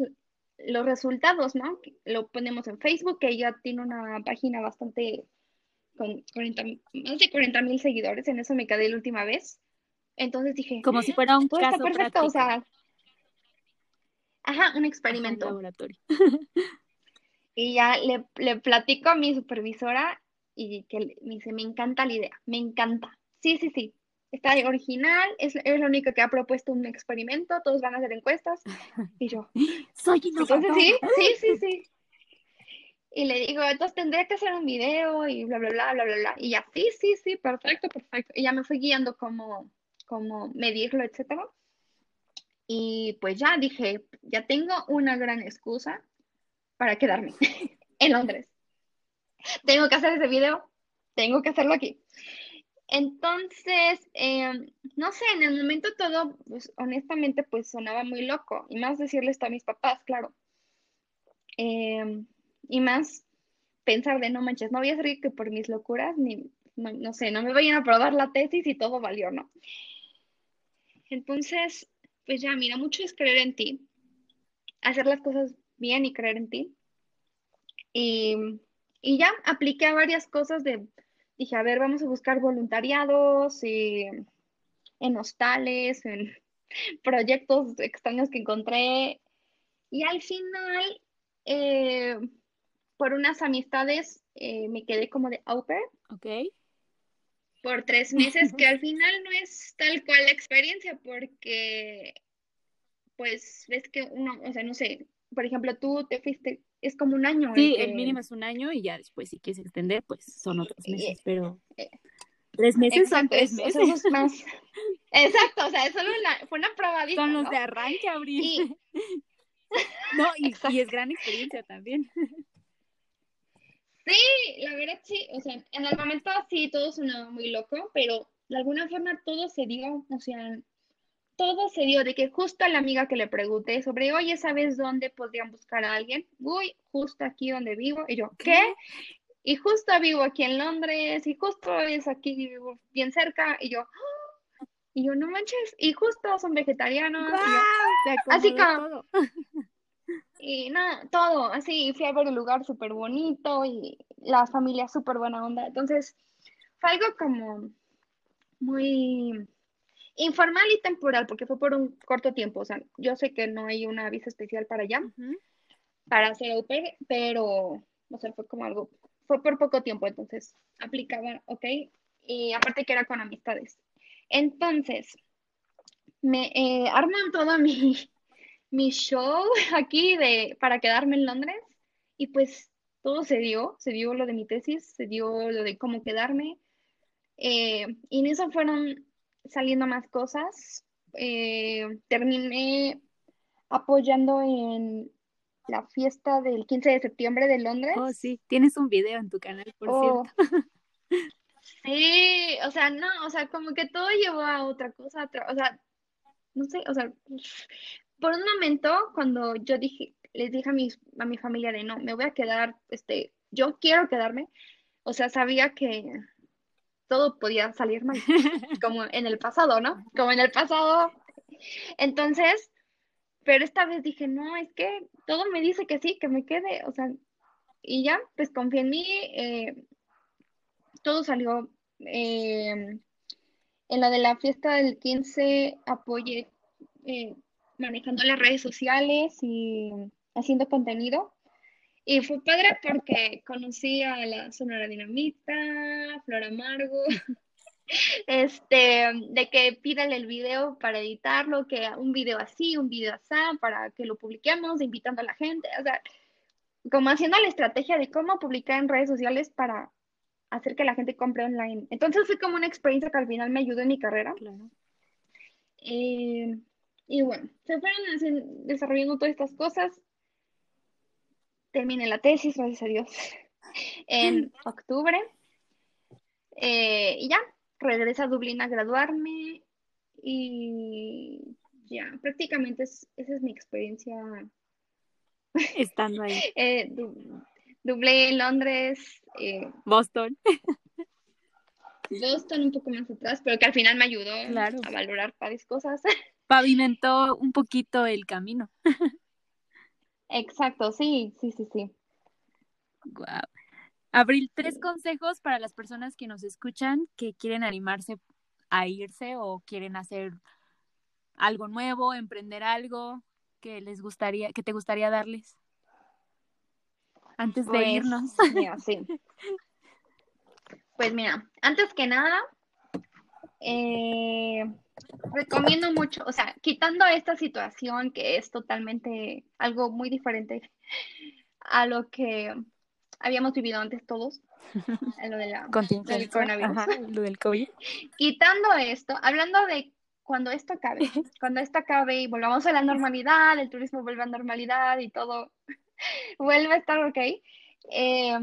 los resultados, ¿no? Lo ponemos en Facebook, que ella tiene una página bastante con 40, más de 40 mil seguidores, en eso me quedé la última vez. Entonces dije, como si fuera un caso perfecto, o sea, ajá, un experimento. laboratorio. y ya le, le platico a mi supervisora y que me dice, me encanta la idea, me encanta. Sí, sí, sí, está original, es, es la única que ha propuesto un experimento, todos van a hacer encuestas. Y yo, soy innovadora. Entonces sí, sí, sí, sí. Y le digo, entonces tendría que hacer un video y bla, bla, bla, bla, bla, bla. Y ya, sí, sí, sí, perfecto, perfecto. Y ya me fui guiando cómo, cómo medirlo, etcétera. Y pues ya dije, ya tengo una gran excusa para quedarme en Londres. Tengo que hacer ese video, tengo que hacerlo aquí. Entonces, em, no sé, en el momento todo, pues honestamente, pues sonaba muy loco. Y más decirle esto a mis papás, claro. Em, y más pensar de no manches, no voy a ser que por mis locuras, ni, no, sé, no me vayan a aprobar la tesis y todo valió, ¿no? Entonces, pues ya, mira, mucho es creer en ti, hacer las cosas bien y creer en ti. Y, y ya apliqué a varias cosas de dije, a ver, vamos a buscar voluntariados en hostales, en proyectos extraños que encontré. Y al final, eh, por unas amistades, eh, me quedé como de au pair. Por tres meses, que al final no es tal cual la experiencia, porque, pues, ves que uno, o sea, no sé, por ejemplo, tú te fuiste es como un año. Sí, el, mínimo es un año y ya después si quieres extender, pues son otros meses, pero eh, tres meses son tres meses. más. Exacto, o sea, es solo fue una probadita. Son los de arranque, Abril. no, y, y, es gran experiencia también. Sí, la verdad sí, o sea, en el momento sí todo sonaba muy loco, pero de alguna forma todo se dio, o sea, todo se dio de que justo a la amiga que le pregunté sobre, oye, ¿sabes dónde podrían buscar a alguien? Uy, justo aquí donde vivo. Y yo, ¿qué? y justo vivo aquí en Londres y justo es aquí bien cerca y yo, ¡ah! y yo no manches, y justo son vegetarianos. así como... Y nada, todo, así, fui a ver el lugar súper bonito y la familia súper buena onda. Entonces, fue algo como muy informal y temporal, porque fue por un corto tiempo. O sea, yo sé que no hay una visa especial para allá, para hacer au pero, o sea, fue como algo, fue por poco tiempo, entonces aplicaba, ¿ok? Y aparte que era con amistades. Entonces, me eh, arman todo mi, mi show aquí de, para quedarme en Londres y pues todo se dio, se dio lo de mi tesis, se dio lo de cómo quedarme eh, y en eso fueron saliendo más cosas. Eh, terminé apoyando en la fiesta del 15 de septiembre de Londres. Oh, sí, tienes un video en tu canal, por oh. cierto. Sí, o sea, no, o sea, como que todo llevó a otra cosa, o sea, no sé, o sea, por un momento, cuando yo dije, les dije a mi, a mi familia de no, me voy a quedar, este, yo quiero quedarme, o sea, sabía que todo podía salir mal, como en el pasado, ¿no? Como en el pasado. Entonces, pero esta vez dije, no, es que todo me dice que sí, que me quede, o sea, y ya, pues confié en mí, eh, todo salió. Eh, en la de la fiesta del 15 apoyé eh, manejando las redes sociales y haciendo contenido. Y fue padre porque conocí a la Sonora Dinamita, Flor Amargo, este, de que pídale el video para editarlo, que un video así, un video así, para que lo publiquemos, invitando a la gente, o sea, como haciendo la estrategia de cómo publicar en redes sociales para hacer que la gente compre online. Entonces fue como una experiencia que al final me ayudó en mi carrera. Claro. Eh, y bueno, se fueron desarrollando todas estas cosas. Terminé la tesis, gracias a Dios, en octubre. Eh, y ya, regresé a Dublín a graduarme y ya, prácticamente esa es mi experiencia. Estando ahí. eh, Dublín, Londres. Eh, Boston. Boston un poco más atrás, pero que al final me ayudó a valorar varias cosas pavimentó un poquito el camino. Exacto, sí, sí, sí, sí. Wow. Abril, tres consejos para las personas que nos escuchan que quieren animarse a irse o quieren hacer algo nuevo, emprender algo que les gustaría, que te gustaría darles antes de pues, irnos. sí. Pues mira, antes que nada, eh, recomiendo mucho, o sea, quitando esta situación que es totalmente algo muy diferente a lo que habíamos vivido antes todos, lo de la, del coronavirus. lo del COVID. Quitando esto, hablando de cuando esto acabe, cuando esto acabe y volvamos a la normalidad, el turismo vuelve a normalidad y todo vuelve a estar ok. Eh,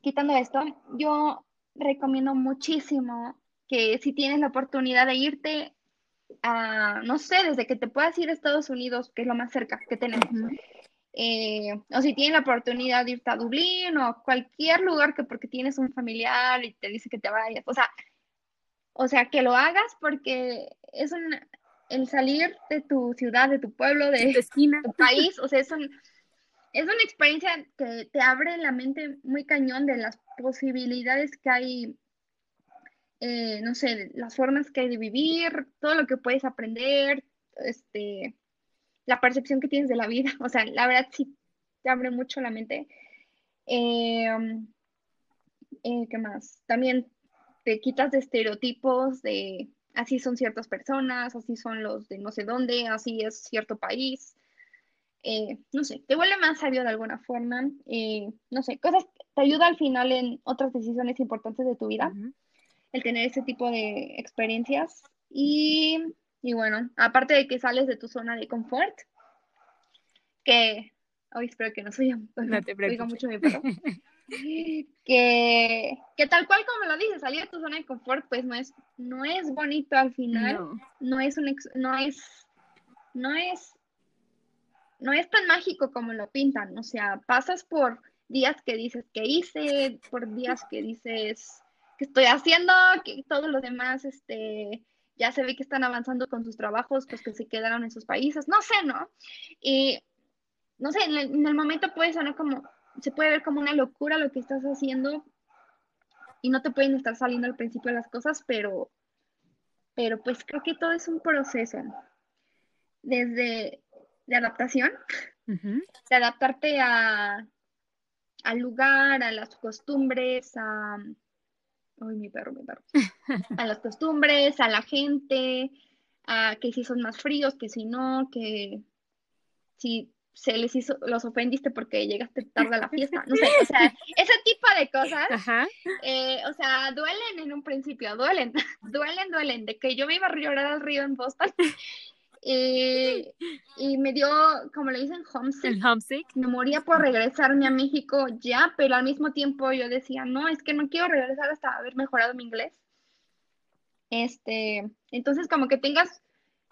quitando esto, yo recomiendo muchísimo que si tienes la oportunidad de irte a, no sé, desde que te puedas ir a Estados Unidos, que es lo más cerca que tenemos, eh, o si tienes la oportunidad de irte a Dublín o cualquier lugar que porque tienes un familiar y te dice que te vayas, o sea, o sea, que lo hagas porque es un, el salir de tu ciudad, de tu pueblo, de, tu país, o sea, es un, es una experiencia que te abre la mente muy cañón de las posibilidades que hay eh, no sé, las formas que hay de vivir, todo lo que puedes aprender, este, la percepción que tienes de la vida. O sea, la verdad sí te abre mucho la mente. Em, eh, ¿Qué más? También te quitas de estereotipos de así son ciertas personas, así son los de no sé dónde, así es cierto país. Eh, no sé, te vuelve más sabio de alguna forma. no sé, cosas, te ayuda al final en otras decisiones importantes de tu vida el tener ese tipo de experiencias. Y, bueno, aparte de que sales de tu zona de confort, que hoy espero que no soy no te oiga mucho mi perro. que, que tal cual como lo dices, salir de tu zona de confort, pues no es, no es bonito al final, no, es un no es, no es, no es tan mágico como lo pintan, o sea, pasas por días que dices que hice, por días que dices que estoy haciendo, que todos los demás, este, ya se ve que están avanzando con sus trabajos, pues que se quedaron en sus países, no sé, ¿no? Y no sé, en el, momento puede sonar como, se puede ver como una locura lo que estás haciendo y no te pueden estar saliendo al principio las cosas, pero, pero pues creo que todo es un proceso. Desde de adaptación, de adaptarte a, al lugar, a las costumbres, a, Ay, mi perro, mi perro. A las costumbres, a la gente, a que si son más fríos, que si no, que si se les hizo, los ofendiste porque llegaste tarde a la fiesta, no sé, o sea, ese tipo de cosas, eh, o sea, duelen en un principio, duelen, duelen, duelen, de que yo me iba a llorar al río en Boston y, y me dio, como le dicen, homesick. homesick. Me moría por regresarme a México ya, pero al mismo tiempo yo decía, no, es que no quiero regresar hasta haber mejorado mi inglés. Este, entonces como que tengas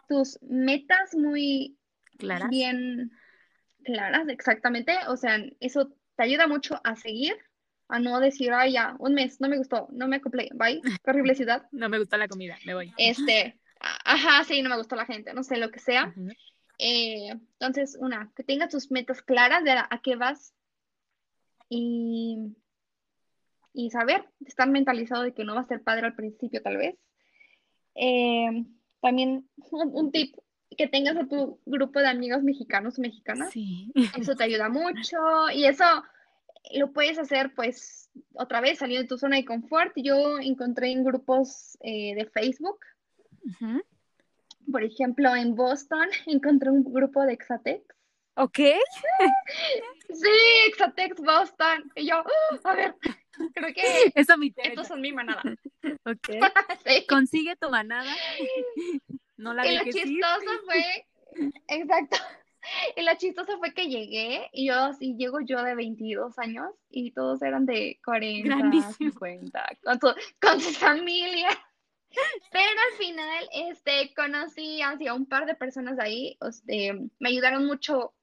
tus metas muy claras. bien claras, exactamente. O sea, eso te ayuda mucho a seguir, a no decir, ay, ya, un mes, no me gustó, no me acoplé, bye, qué horrible ciudad. no me gusta la comida, me voy. Este, ajá, sí, no me gustó la gente, no sé, lo que sea. Eh, entonces, una, que tengas tus metas claras de a, qué vas y, y saber, estar mentalizado de que no va a ser padre al principio tal vez. Eh, también un, tip, que tengas a tu grupo de amigos mexicanos o mexicanas. Sí. Eso te ayuda mucho y eso lo puedes hacer pues otra vez saliendo de tu zona de confort. Yo encontré en grupos eh, de Facebook por ejemplo, en Boston encontré un grupo de Exatex. Ok. sí, Exatex Boston. Y yo, uh, a ver, creo que Eso me estos son mi manada. Ok. Consigue tu manada. No la y lo chistoso fue, exacto. Y lo chistoso fue que llegué y yo así llego yo de 22 años y todos eran de 40, 50, con, con sus familias. Pero al final, este, conocí a un par de personas ahí, este, me ayudaron mucho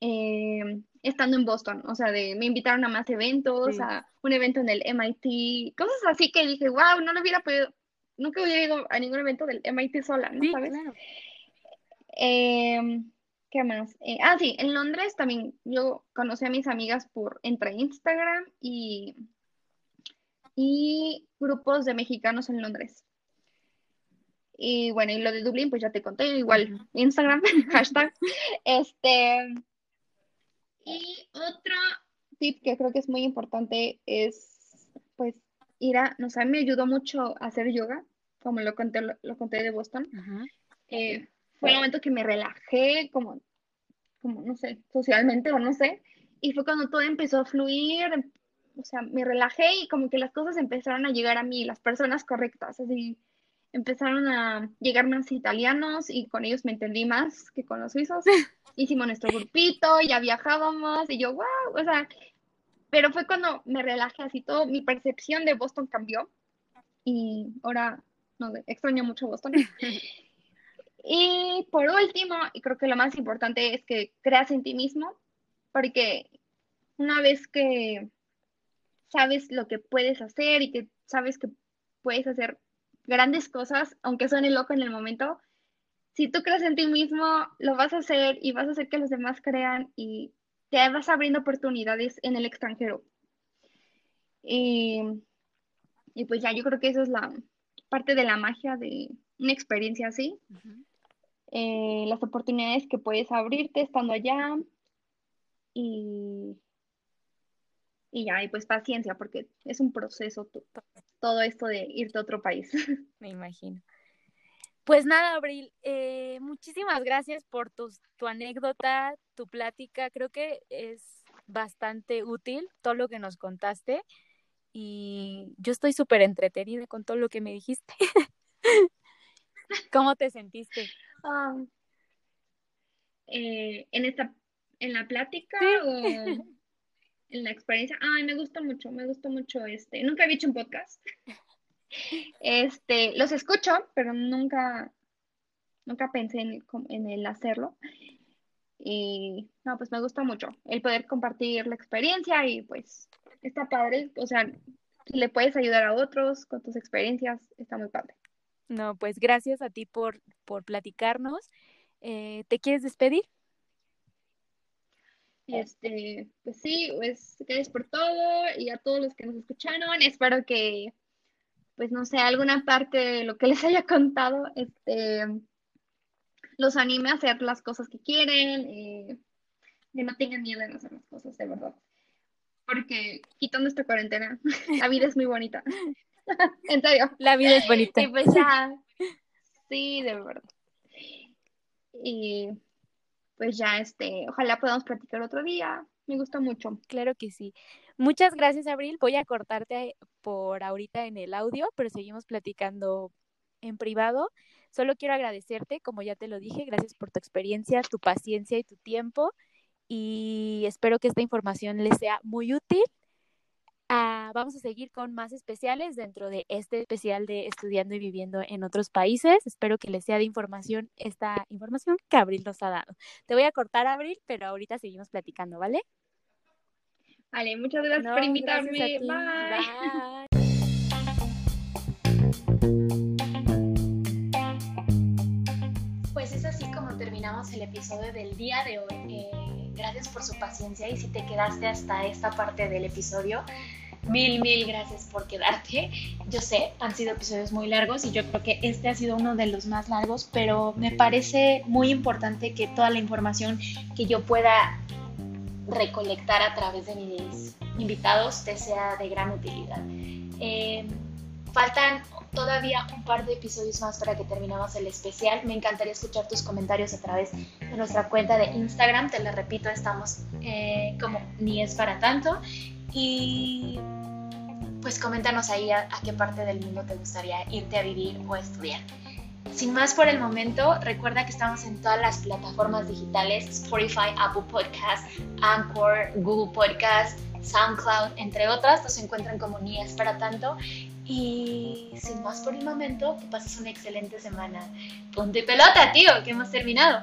eh, estando en Boston, o sea, de, me invitaron a más eventos, a un evento en el MIT, cosas así que dije, wow, no lo hubiera podido, nunca hubiera ido a ningún evento del MIT sola, ¿no? ¿Sabes? Em, ¿Qué más? Eh, ah, sí, en Londres también yo conocí a mis amigas por entre Instagram y y grupos de mexicanos en Londres. Y bueno, y lo de Dublín, pues ya te conté, igual Instagram, hashtag. Este, y otro tip que creo que es muy importante es, pues, ir a, no sé, me ayudó mucho a hacer yoga, como lo conté, lo, conté de Boston. Eh, fue el momento que me relajé, como, como, no sé, socialmente o no sé, y fue cuando todo empezó a fluir, o sea, me relajé y como que las cosas empezaron a llegar a mí, las personas correctas, así empezaron a llegar más italianos y con ellos me entendí más que con los suizos. Hicimos nuestro grupito, ya viajábamos y yo, wow, o sea, pero fue cuando me relajé así todo, mi percepción de Boston cambió y ahora, no extraño mucho Boston. y por último, y creo que lo más importante es que creas en ti mismo, porque una vez que sabes lo que puedes hacer y que sabes que puedes hacer grandes cosas, aunque suene loco en el momento, si tú crees en ti mismo, lo vas a hacer y vas a hacer que los demás crean y te vas abriendo oportunidades en el extranjero. Y, pues ya, yo creo que eso es la parte de la magia de una experiencia así. Eh, las oportunidades que puedes abrirte estando allá y y ya, y pues paciencia, porque es un proceso todo esto de irte a otro país. Me imagino. Pues nada, Abril, eh, muchísimas gracias por tu, tu anécdota, tu plática. Creo que es bastante útil todo lo que nos contaste y yo estoy súper entretenida con todo lo que me dijiste. ¿Cómo te sentiste? Ah, eh, en esta, en la plática o en la experiencia. Ay, me gusta mucho, me gusta mucho este. Nunca he hecho un podcast. Este, los escucho, pero nunca, nunca pensé en, en el hacerlo. Y no, pues me gusta mucho el poder compartir la experiencia y pues está padre. O sea, si le puedes ayudar a otros con tus experiencias, está muy padre. No, pues gracias a ti por, por platicarnos. Eh, ¿Te quieres despedir? Este, pues sí, pues gracias por todo y a todos los que nos escucharon. Espero que, pues no sé, alguna parte de lo que les haya contado, este, los anime a hacer las cosas que quieren, y que no tengan miedo en hacer las cosas, de verdad. Porque quitando esta cuarentena, la vida es muy bonita. en serio. La vida es bonita. Y pues ya, sí, de verdad. Y pues ya, este, ojalá podamos platicar otro día. Me gusta mucho. Claro que sí. Muchas gracias, Abril. Voy a cortarte por ahorita en el audio, pero seguimos platicando en privado. Solo quiero agradecerte, como ya te lo dije, gracias por tu experiencia, tu paciencia y tu tiempo. Y espero que esta información les sea muy útil. Ah, vamos a seguir con más especiales dentro de este especial de estudiando y viviendo en otros países. Espero que les sea de información esta información que Abril nos ha dado. Te voy a cortar, Abril, pero ahorita seguimos platicando, ¿vale? Vale, muchas gracias por invitarme. Bye. Pues es así como terminamos el episodio del día de hoy. Eh, gracias por su paciencia y si te quedaste hasta esta parte del episodio, mil, mil gracias por quedarte. Yo sé, han sido episodios muy largos y yo creo que este ha sido uno de los más largos, pero me parece muy importante que toda la información que yo pueda recolectar a través de mis invitados te sea de gran utilidad. Eh, faltan todavía un par de episodios más para que terminemos el especial. Me encantaría escuchar tus comentarios a través de nuestra cuenta de Instagram. Te lo repito, estamos eh, como ni es para tanto. Y pues coméntanos ahí a, qué parte del mundo te gustaría irte a vivir o estudiar. Sin más por el momento, recuerda que estamos en todas las plataformas digitales, Spotify, Apple Podcast, Anchor, Google Podcast, SoundCloud, entre otras, nos encuentran como Ni es para tanto. Y sin más por el momento, que pases una excelente semana. Punto y pelota, tío, que hemos terminado.